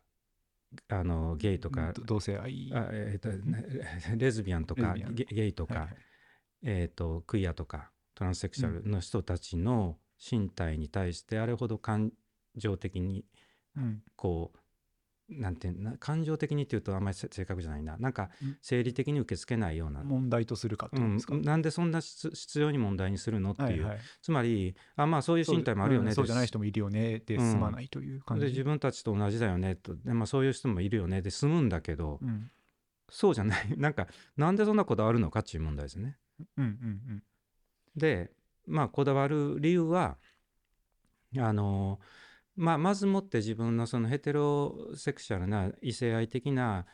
あのゲイとか、ど同性愛。あえーっとね レズビアンとかゲゲイとか、はいはい。えー、とクイアとかトランスセクシャルの人たちの身体に対してあれほど感情的にうん。こうなんて感情的にっていうとあんまりせ正確じゃないな。なんかうん。生理的に受け付けないような、問題とするかってうんことですか。なんでそんな必必要に問題にするのっていう、はいはい。つまりあまあそういう身体もあるよねそう,、んそうじゃないで人もいるよねで済まないという感じ。で自分たちと同じだよねとで、まあ、そういう人もいるよねで済むんだけど、うんそうじゃないなんかなんでそんなこだわるのかっていう問題です。ね。うんうんでまあこだわる理由はあの、まあ、まずもって自分のそのヘテロセクシャルな異性愛的な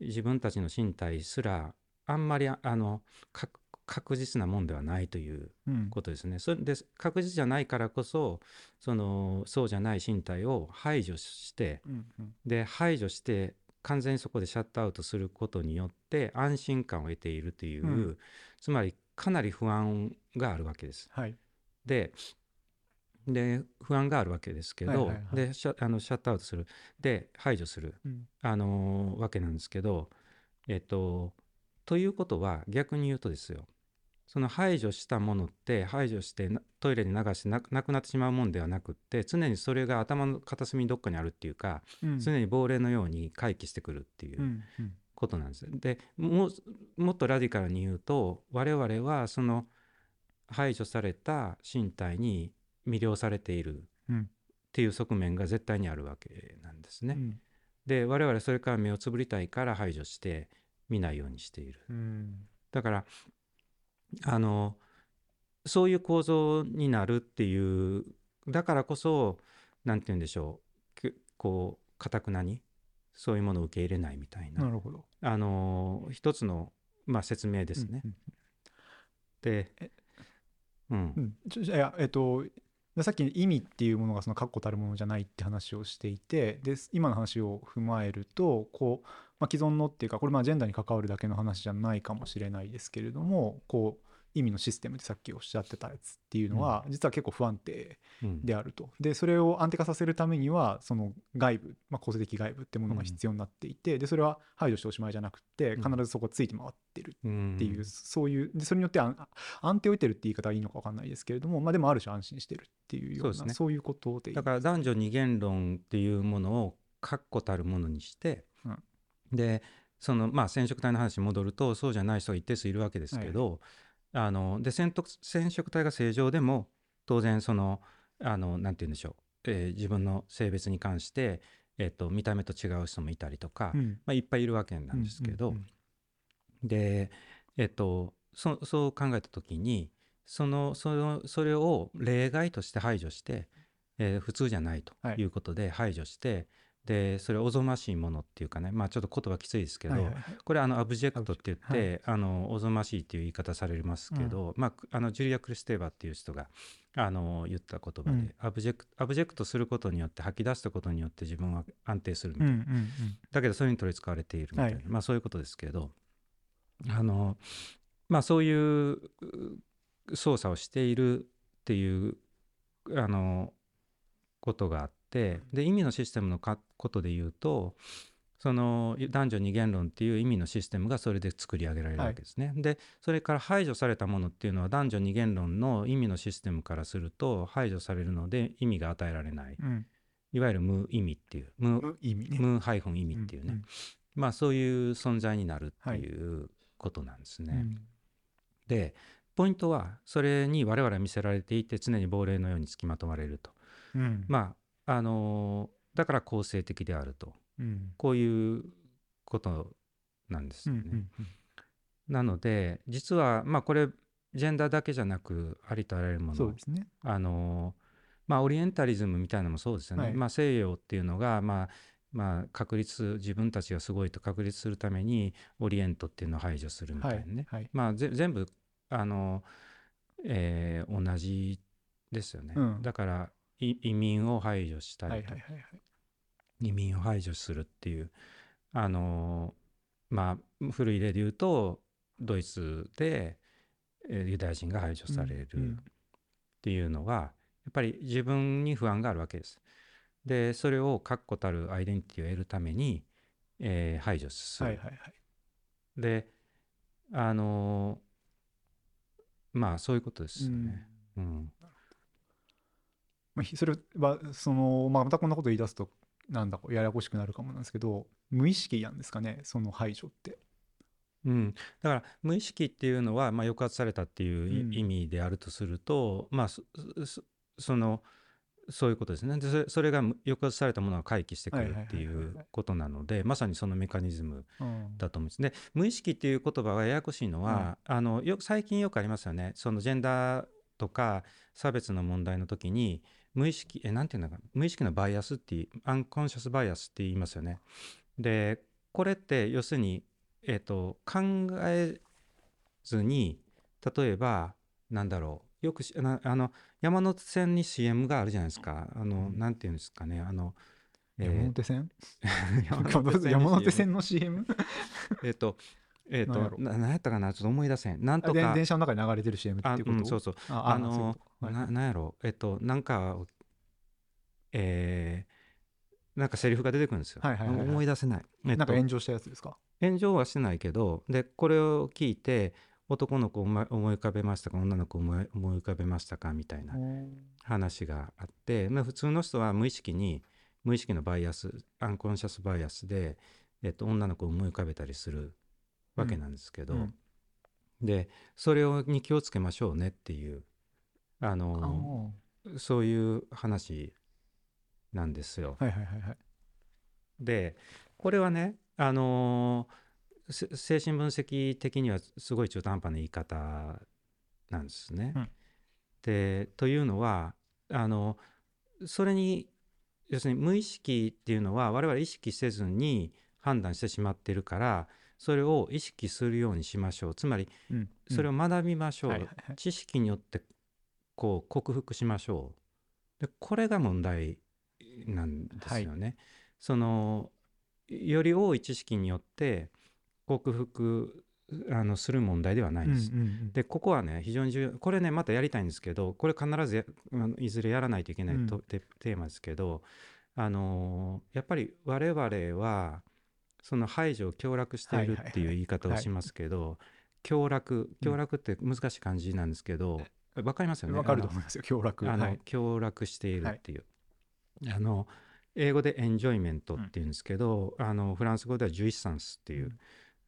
自分たちの身体すらあんまりああのか確実なもんではないといううんうんことですね。それで確実じゃないからこそそのそうじゃない身体を排除してうんうんで排除して完全にそこでシャットアウトすることによって安心感を得ているという、うんつまりかなり不安があるわけです。はい。でで不安があるわけですけど、でシャあのシャットアウトする。で排除する、うん。あのーわけなんですけどえっとということは逆に言うとですよ。その排除したものって排除してなトイレに流してななくなってしまうもんではなくって常にそれが頭の片隅にどっかにあるっていうか、うん。常に亡霊のように回帰してくるっていうことなんです。でもうもっとラディカルに言うと我々はその排除された身体に魅了されているうんっていう側面が絶対にあるわけなんですね。うんで我々それから目をつぶりたいから排除して見ないようにしている。うんだからあのそういう構造になるっていうだからこそ何て言うんでしょうくこうかたくなにそういうものを受け入れないみたいななるほど。あの一つの、まあ、説明ですね。うんうんう、ん、いやえっとさっき意味っていうものがその確固たるものじゃないって話をしていてで今の話を踏まえるとこう、まあ、既存のっていうかこれまあジェンダーに関わるだけの話じゃないかもしれないですけれどもこう意味のシステムってさっきおっしゃってたやつっていうのは、実は結構不安定うん。であると。でそれを安定化させるためにはその外部、まあ、構成的外部ってものが必要になっていて、でそれは排除しておしまいじゃなくてうん。必ずそこついて回ってるうんっていう、そういうでそれによって安安定を得てるって言い方はいいのか分かんないですけれども、まあ、でもある種安心してるっていうようなそうね。そういうことでいいだから男女二元論っていうものを確固たるものにして、うん。でそのまあ染色体の話に戻るとそうじゃない人が一定数いるわけですけど、あので染色染色体が正常でも当然そのあのなんて言うんでしょう、えー自分の性別に関して、えっと見た目と違う人もいたりとか、うん。まあ、いっぱいいるわけなんですけど、うんうん。でえっとそそう考えた時にそのそのそれを例外として排除して、えー普通じゃないとはい。いうことで排除して、でそれおぞましいものっていうかねまあちょっと言葉きついですけど、はいはいはい。これあの abjectって言って、アブジェあのおぞましいっていう言い方されますけど、まあくあのジュリア・クリステーバっていう人があの言った言葉で、うん。アブジェク abject することによって吐き出したことによって自分は安定するみたいな。うんうんうん。だけどそれに取り使われているみたいな、はい。まあそういうことですけどあのまあそういうう操作をしているっていうあのことがあってで意味のシステムのかことで言うとその男女二元論っていう意味のシステムがそれで作り上げられるわけですね。でそれから排除されたものっていうのは男女二元論の意味のシステムからすると排除されるので意味が与えられないうんいわゆる無意味っていう無無意味ね。無ハイフン意味っていうね、まあそういう存在になるっていうことなんですね。うんでポイントはそれに我々は見せられていて常に亡霊のようにつきまとわれると。うんまああのだから構成的であると。うん。こういうことなんですよね。うんうんなので実はまあこれジェンダーだけじゃなくありとあらゆるもの。ね。あのまあオリエンタリズムみたいなのもそうですよね、はい。まあ西洋っていうのがまあまあ確立自分たちがすごいと確立するためにオリエントっていうのを排除するみたはいいなね、はい。まあぜ全部あの、えー同じですよね、うん。だからい移民を排除したりとはいはいはいはい。移民を排除するっていうあのまあ古い例で言うとドイツでえーユダヤ人が排除されるうんっていうのは、やっぱり自分に不安があるわけです。でそれを確固たるアイデンティティを得るために、えー排除する。はいはいはい。であのまあそういうことですよね。うんまあひそれはその、まあ、またこんなこと言い出すとなんだこうややこしくなるかもなんですけど無意識なんですかねその排除って。うん、だから無意識っていうのは、まあ、抑圧されたっていう意味であるとすると、まあそそそのそういうことですね。でそれそれがむ抑圧されたものが回帰してくるっていうことなのでまさにそのメカニズムうん。だと思うんです。で無意識っていう言葉がややこしいのは、あのよ最近よくありますよね。そのジェンダーとか差別の問題の時に無意識えなんていうのかな。無意識のバイアスってアンコンシャスバイアスって言いますよね。でこれって要するに、えっと考えずに例えばなんだろう。よくしなあの山手線に CM があるじゃないですか。あの、うん。なんていうんですかね。あの、えー山手線？山手線の CM? えっと、えっ、なんやろ。と、ななんやったかな、ちょっと思い出せん。なんあとか、で電車の中で流れてる CM ってあ、いうこと、うん、そうそう。ああのそういうことはいななんやろ。えっと、なんか、えーなんかセリフが出てくるんですよ。はいはいはいはい。思い出せない。えっとなんか炎上したやつですか？炎上はしてないけど、で、これを聞いて、男の子を思い浮かべましたか、女の子を思い思い浮かべましたか？みたいな話があって、まあ、普通の人は無意識に、無意識のバイアス、アンコンシャスバイアスで、えっと、女の子を思い浮かべたりするわけなんですけど、うん。でそれをに気をつけましょうねっていうあのあそういう話なんですよ。はいはいはいはい。でこれはねあのせ精神分析的にはすごい中途半端な言い方なんですね。うん。でというのはあのそれに要するに無意識っていうのは我々意識せずに判断してしまっているからそれを意識するようにしましょう。つまりうんそれを学びましょう、はいはいはい。知識によってこう克服しましょう。でこれが問題なんですよね。そのより多い知識によって克服あのする問題ではないです。うんうんうん。でここはね非常に重要。これねまたやりたいんですけどこれ必ずいずれやらないといけないと、うん。テテーマですけどあのやっぱり我々はその排除を強楽しているっていう言い方をしますけど強楽強楽って難しい漢字なんですけどわかりますよね？わかると思いますよ強楽。あの、はい。強楽しているっていう、あの英語でエンジョイメントっていうんですけど、あのフランス語ではジュイッサンスっていう、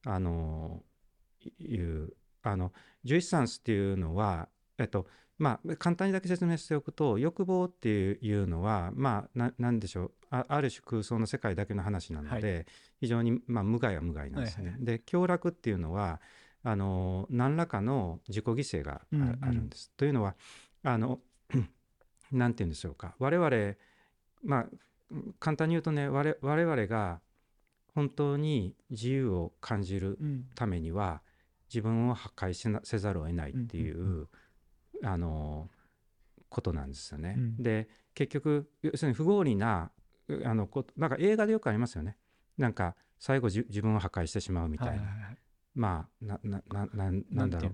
あのいいうあのジュイッサンスっていうのはえっとまあ簡単にだけ説明しておくと欲望っていうのはまあでしょう？あある種空想の世界だけの話なので、非常に、まあ、無害は無害なんですね。はいはいで強楽っていうのはあの何らかの自己犠牲があ,、うんうんあるんです。というのはあの なんて言うんでしょうか我々まあ簡単に言うとね我我々が本当に自由を感じるうんためには自分を破壊しなせざるを得ないっていう,、うんあのことなんですよね。うんで結局要するに不合理なあのことなんか映画でよくありますよね。なんか最後じ自分を破壊してしまうみたいな、はいはいはい。まあなななななんだろう。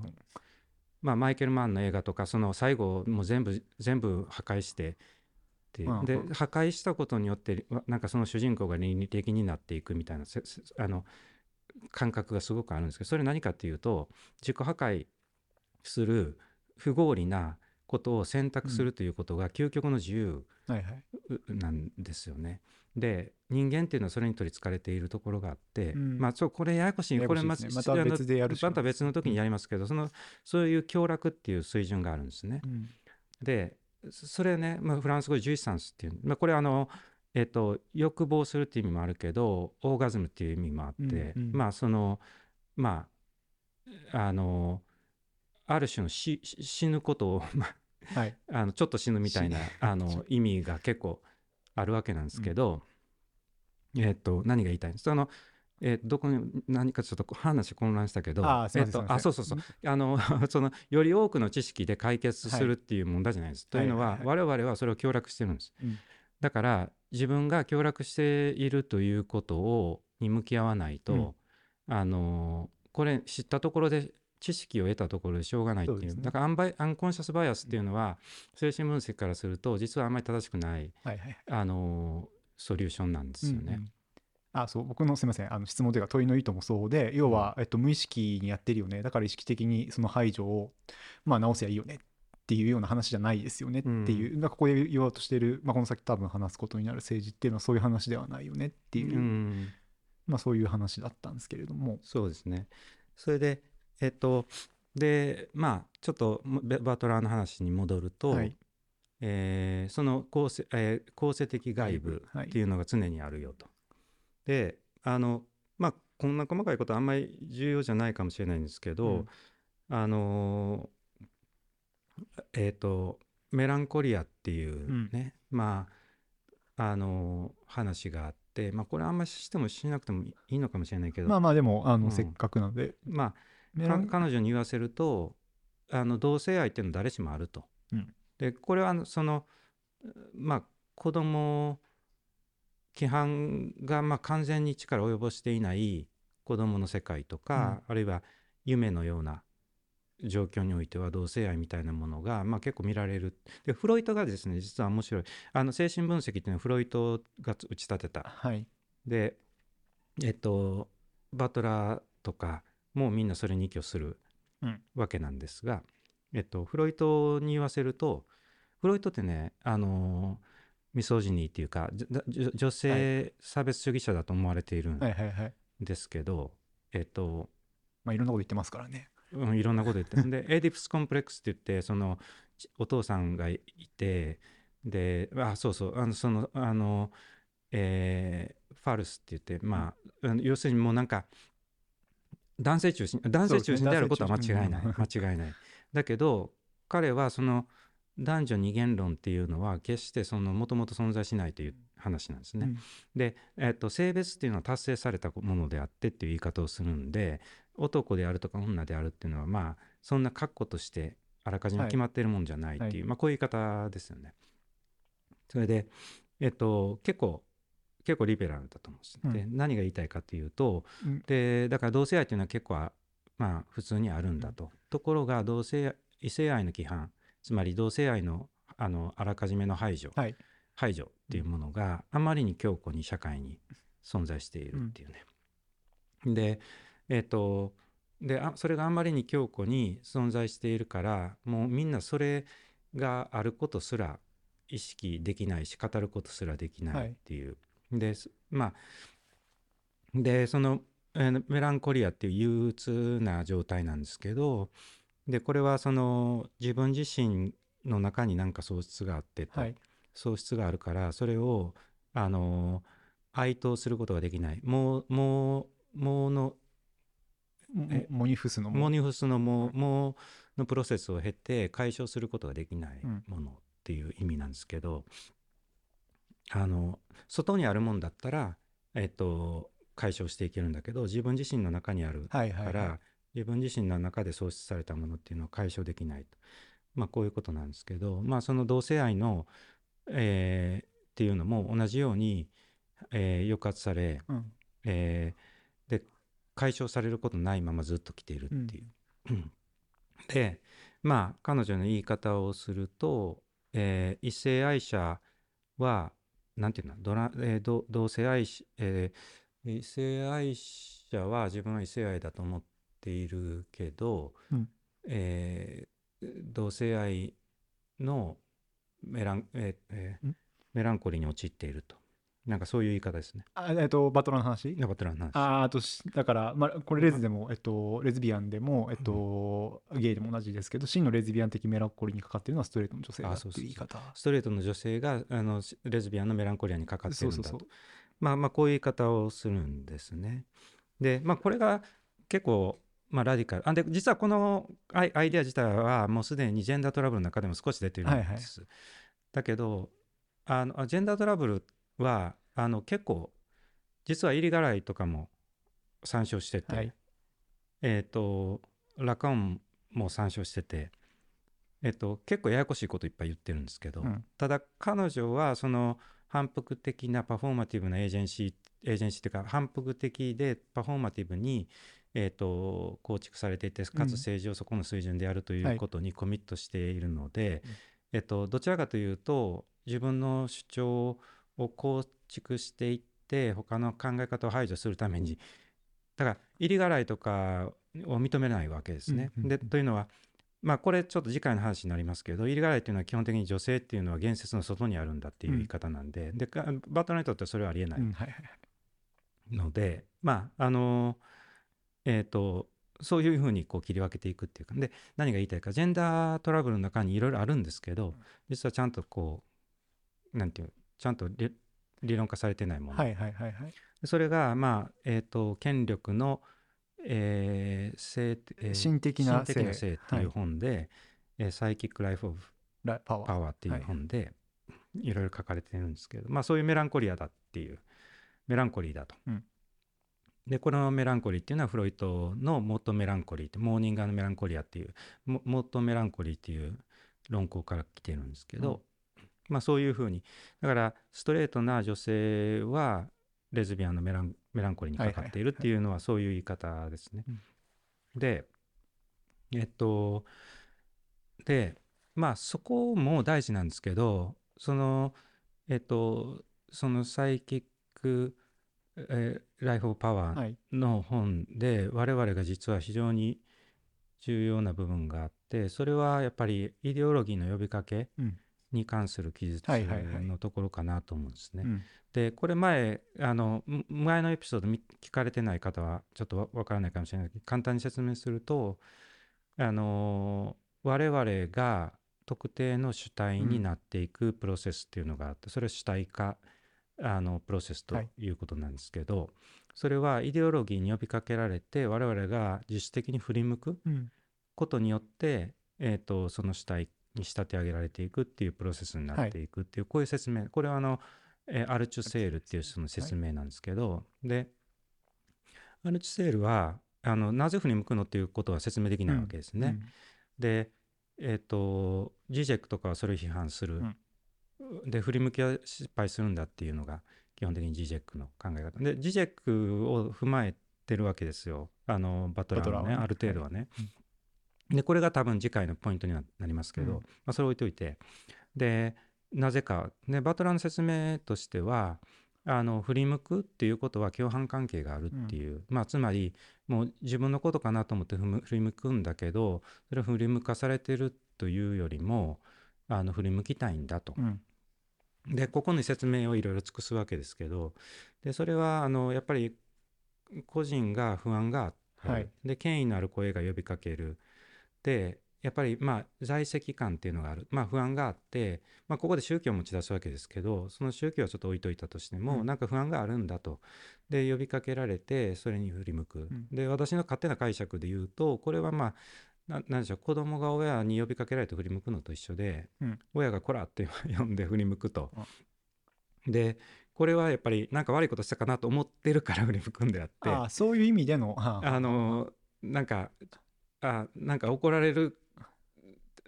まあ、マイケル・マンの映画とかその最後もう全部全部破壊してで破壊したことによってわなんかその主人公が倫理的になっていくみたいな。あの感覚がすごくあるんですけどそれ何かっていうと自己破壊する不合理なことを選択するということが究極の自由はいはい。なんですよね。で人間っていうのはそれに取りつかれているところがあって、うん。まあそうこれややこしいこれまですね。また別でやるまた別の時にやりますけど、そのそういう強楽っていう水準があるんですね。うん。でそそれね、まあ、フランス語でジュイサンスっていう、まあ、これあのえっと、欲望するっていう意味もあるけどオーガズムっていう意味もあって、うんうん。まあそのまああのある種の死ぬことを、まあ、はい。あのちょっと死ぬみたいな死あの 意味が結構あるわけなんですけど、えっと何が言いたいんです？その、えーどこに何かちょっと話混乱したけどあえっとあそうそうそう。あの そのより多くの知識で解決するっていう問題じゃないです。というのは、はいはい我々はそれを協力してるんです。うん。だから自分が協力しているということをに向き合わないと、あのこれ知ったところで知識を得たところでしょうがないっていう。ね。だからアンバイアンコンシャスバイアスっていうのは、精神分析からすると実はあんまり正しくないはいはいあのソリューションなんですよね。うんうん。あそう。僕のすみません。あの質問というか問いの意図もそうで要は、えっと、無意識にやってるよね。だから意識的にその排除を、まあ、直せばいいよねっていうような話じゃないですよねっていう、だからここで言おうとしてる、まあ、この先多分話すことになる政治っていうのはそういう話ではないよねっていう、うん。まあ、そういう話だったんですけれども。そうですね。それで、えっと、で、まあ、ちょっとベバトラーの話に戻ると、はい。えーその構成,、えー構成的外部。はい。っていうのが常にあるよと。で、あの、まあ、こんな細かいことはあんまり重要じゃないかもしれないんですけど、うん。あのーえっ、と、メランコリアっていうね、まあ、あのー話があって、まあ、これあんまりしてもしなくてもいいのかもしれないけど、まあまあでもあの、うん。せっかくなので。まあ、彼女に言わせるとあの同性愛っていうのは誰しもあると。うん。でこれはそのまあ子供規範がまあ完全に力を及ぼしていない子供の世界とか、あるいは夢のような状況においては同性愛みたいなものが、まあ、結構見られる。でフロイトがですね実は面白い。あの精神分析っていうのはフロイトが打ち立てた。はい。でえっとバトラーとかもみんなそれに依拠するうん。わけなんですが、えっとフロイトに言わせるとフロイトってねあのミソジニーっていうか女性差別主義者だと思われているんですけど、えっとまあいろんなこと言ってますからね。うん、いろんなこと言って。るでエディプスコンプレックスって言ってそのちお父さんがいてであそうそうあのそのあの、えーファルスって言ってまあ、要するにもうなんか男性中心男性中心であることは間違いない、男性間違いない。だけど彼はその男女二元論っていうのは決してそのもともと存在しないという話なんですね。うん。で、えっと性別っていうのは達成されたものであってっていう言い方をするんで男であるとか女であるっていうのはまあそんな括弧としてあらかじめ決まっているもんじゃないっていう、はい。まあこういう言い方ですよね。それで、えっと、結構結構リベラルだと思うんです。でう何が言いたいかというとうんでだから同性愛っていうのは結構あまあ普通にあるんだと。ところが同性異性愛の規範つまり同性愛のあのあらかじめの排除、はい排除っていうものがあまりに強固に社会に存在しているっていうね。でえっ、とであそれがあんまりに強固に存在しているからもうみんなそれがあることすら意識できないし語ることすらできないっていう。です。まあでその、えーメランコリアっていう憂鬱な状態なんですけどでこれはその自分自身の中に何か喪失があってと、はい。喪失があるからそれをあの哀悼することができない。もうもうもうのえモモニフスのモニフスのもうもうのプロセスを経て解消することができないうん。ものっていう意味なんですけど、あの外にあるもんだったら、えっと、解消していけるんだけど自分自身の中にあるはいはいから、はい。自分自身の中で喪失されたものっていうのを解消できないと、まあ、こういうことなんですけど、まあ、その同性愛の、えーっていうのも同じように、えー抑圧され、うん。えーで解消されることないままずっと来ているっていう。うん。でまあ彼女の言い方をすると、えー異性愛者はなんていうのドラ、えーど同性愛し、えー異性愛者は自分は異性愛だと思っているけど、うんえー同性愛のメラン,、えーえーんメランコリーに陥っていると。なんかそういう言い方ですね。あえっと、バトラーの話？バトラーの話。ああとしだから、まあ、これレズでも、えっと、レズビアンでも、えっと、ゲイでも同じですけど真のレズビアン的メランコリーにかかってるのはストレートの女性だっていうあそうそう。言い方。ストレートの女性があのレズビアンのメランコリアにかかってるんだと。そうそうそうまあまあこういう言い方をするんですね。でまあこれが結構まあラディカル。あで実はこのアイアイデア自体はもうすでにジェンダートラブルの中でも少し出てるんです。はいはい。だけどあのジェンダートラブルはあの結構実は入り払いとかも参照してて、はい。えっ、とラカオンも参照してて、えっと結構ややこしいこといっぱい言ってるんですけど、うん。ただ彼女はその反復的なパフォーマティブなエージェンシーエージェンシーっていうか反復的でパフォーマティブに、えー、と構築されていてかつ政治をそこの水準でやるといはい。うことにコミットしているので、うん。えっとどちらかというと自分の主張を構築していって他の考え方を排除するために。だから入り払いとかを認めないわけですね。うんうんうんでというのはまあこれちょっと次回の話になりますけど入り払いっていうのは基本的に女性っていうのは言説の外にあるんだっていう言い方なんで,、でかバトラーにとってはそれはありえない。ので、まああのえっ、とそういうふうにこう切り分けていくっていうかで何が言いたいかジェンダートラブルの中にいろいろあるんですけど実はちゃんとこうなんていうちゃんと理理論化されてないもの、はいはいはいはい。それがまあえっ、と権力の、えー性えー心的な心的な性性っていう本で、えーサイキック・ライフ・オブ・ラパワーっていう本でいろいろ書かれてるんですけど、まあそういうメランコリアだっていうメランコリーだと。うん。でこのメランコリーっていうのはフロイトのモートメランコリーってモーニングメランコリアっていうモモートメランコリーっていう論考から来てるんですけど、まあそういうふうに。だからストレートな女性はレズビアンのメランメランコリーにかかっているっていうのはそういう言い方ですね。でえっとでまあそこも大事なんですけどそのえっとそのサイキック、えーライフ・オブ・パワーはい。の本で我々が実は非常に重要な部分があってそれはやっぱりイデオロギーの呼びかけうんに関する記述はいはいはい。のところかなと思うんですね。うん。でこれ前あのむ前のエピソードみ聞かれてない方はちょっとわわからないかもしれないけど簡単に説明するとあの我々が特定の主体になっていくプロセスっていうのがあって、それは主体化あのプロセスとはい。いうことなんですけど、それはイデオロギーに呼びかけられて我々が自主的に振り向くうん。ことによって、えー、とその主体に仕立て上げられていくっていうプロセスになってい。くっていう、こういう説明これはあの、えーアルチュセールっていうその説明なんですけど、でアルチュセールはあのなぜ振り向くのっていうことは説明できないわけですね。でえっ、とジジェクとかはそれを批判する、で振り向きは失敗するんだっていうのが基本的にジジェクの考え方。でジジェクを踏まえてるわけですよ。あのバトラーはねある程度はね。でこれが多分次回のポイントにはなりますけど、うん。まあ、それ置いといて。でなぜか、ね、バトラーの説明としてはあの振り向くっていうことは共犯関係があるっていう、まあ、つまりもう自分のことかなと思って振り向くんだけどそれを振り向かされてるというよりもあの振り向きたいんだと。うん。でここに説明をいろいろ尽くすわけですけどでそれはあのやっぱり個人が不安がある、はい。で権威のある声が呼びかけるでやっぱりまあ在籍感っていうのがある、まあ、不安があって、まあ、ここで宗教を持ち出すわけですけどその宗教はちょっと置いといたとしても、うん。なんか不安があるんだと。で呼びかけられてそれに振り向く、ん。で私の勝手な解釈で言うとこれはまあななんでしょう子供が親に呼びかけられて振り向くのと一緒で、うん。親が「こら!」って呼んで振り向くと。でこれはやっぱりなんか悪いことしたかなと思ってるから振り向くんであって。ああそういう意味でのあ。あのなんかあなんか怒られる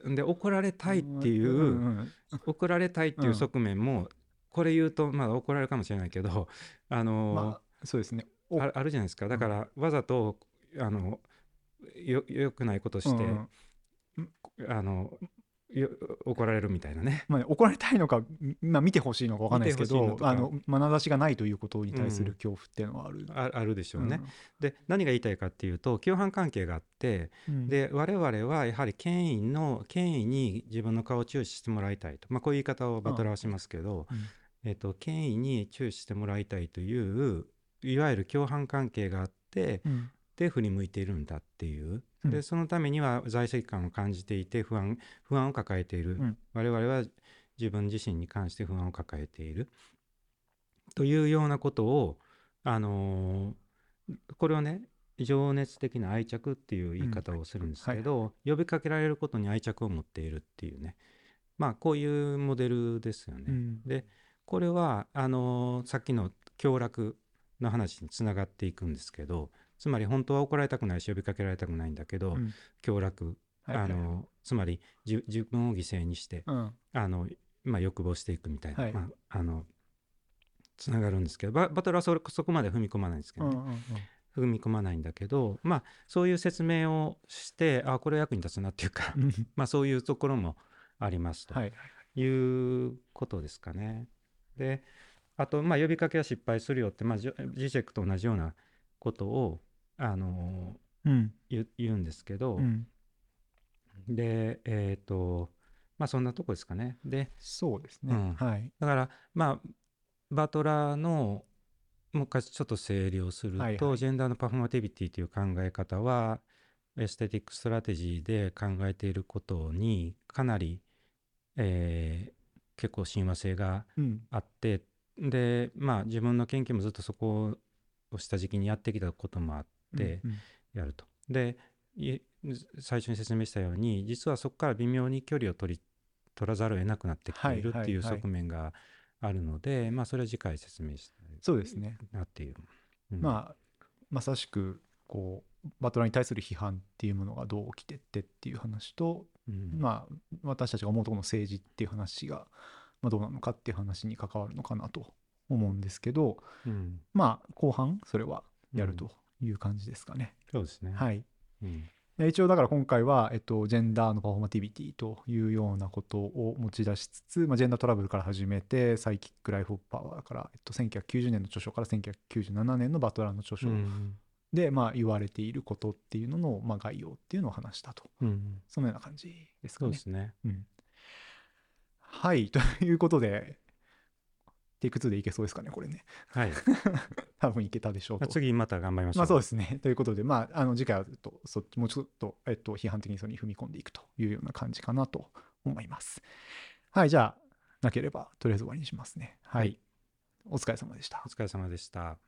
で怒られたいっていう、んん怒られたいっていう側面も、これ言うとまだ怒られるかもしれないけどあの、まあそうですね。お。ああるじゃないですか。だからわざとあのよよくないことして、あのよ怒られるみたいなね。まあ、怒られたいのか、まあ、見てほしいのか分かんないですけどあの眼差しがないということに対する恐怖っていうのはある。ああるでしょうね。で何が言いたいかっていうと共犯関係があってうん。で我々はやはり権威の権威に自分の顔を注視してもらいたいと、まあ、こういう言い方をバトラーはしますけど、うん。えっと、権威に注視してもらいたいといういわゆる共犯関係があってうん。で振り向いているんだっていううんでそのためには在籍感を感じていて不安不安を抱えている、うん。我々は自分自身に関して不安を抱えている。というようなことをあのーこれをね情熱的な愛着っていう言い方をするんですけど、呼びかけられることに愛着を持っているっていうね。まあこういうモデルですよね。うん。でこれはあのーさっきの凶楽の話につながっていくんですけどつまり本当は怒られたくないし呼びかけられたくないんだけど、うん。凶楽、あのつまりじ自分を犠牲にしてうん。あの、まあ、欲望していくみたいな、はい。まあ、あのつながるんですけどババトルはそれそこまで踏み込まないんですけどね、踏み込まないんだけどまあそういう説明をしてあこれ役に立つなっていうかうん。まあそういうところもありますと。はいいうことですかね。であと、まあ、呼びかけは失敗するよって、まあ、ジジェクと同じようなことを、あのうん。言う言うんですけど、うん。でえっ、とまあそんなとこですかね。でそうですね。うん。はい。だからまあバトラーのもう一回ちょっと整理をすると、はいはい。ジェンダーのパフォーマティビティという考え方はaesthetic strategy で考えていることにかなり、えー結構親和性がうん。あってでまあ自分の研究もずっとそこを下敷きにやってきたこともあってうんやると。でい最初に説明したように実はそこから微妙に距離を取り取らざるを得なくなってきているっていう側面があるので、まあそれは次回説明したいそうですね。なっていう。うん。まあまさしくこうバトラーに対する批判っていうものがどう起きてってっていう話と、うん。まあ私たちが思うところの政治っていう話が、まあ、どうなのかっていう話に関わるのかなと思うんですけどうん。まあ後半それはやるという感じですかね。そうですね。はいうんで一応だから今回は、えっと、ジェンダーのパフォーマティビティというようなことを持ち出しつつ、まあ、ジェンダートラブルから始めてサイキック・ライフ・オブ・パワーから、えっと、1990年の著書から1997年のバトラーの著書うんで、まあ、言われていることっていうのの、まあ、概要っていうのを話したとうんそのような感じですかねそうで。すね。うん、はいということでテイク2でいけそうですかねこれねはい。多分いけたでしょうと。まあ次また頑張りましょう。まあそうですね。ということで、まあ、あの次回はとそっちもうちょっと、えっと、批判的にそれに踏み込んでいくというような感じかなと思います。はい、じゃあ、なければとりあえず終わりにしますね。はい。お疲れ様でしたお。疲れ様でした。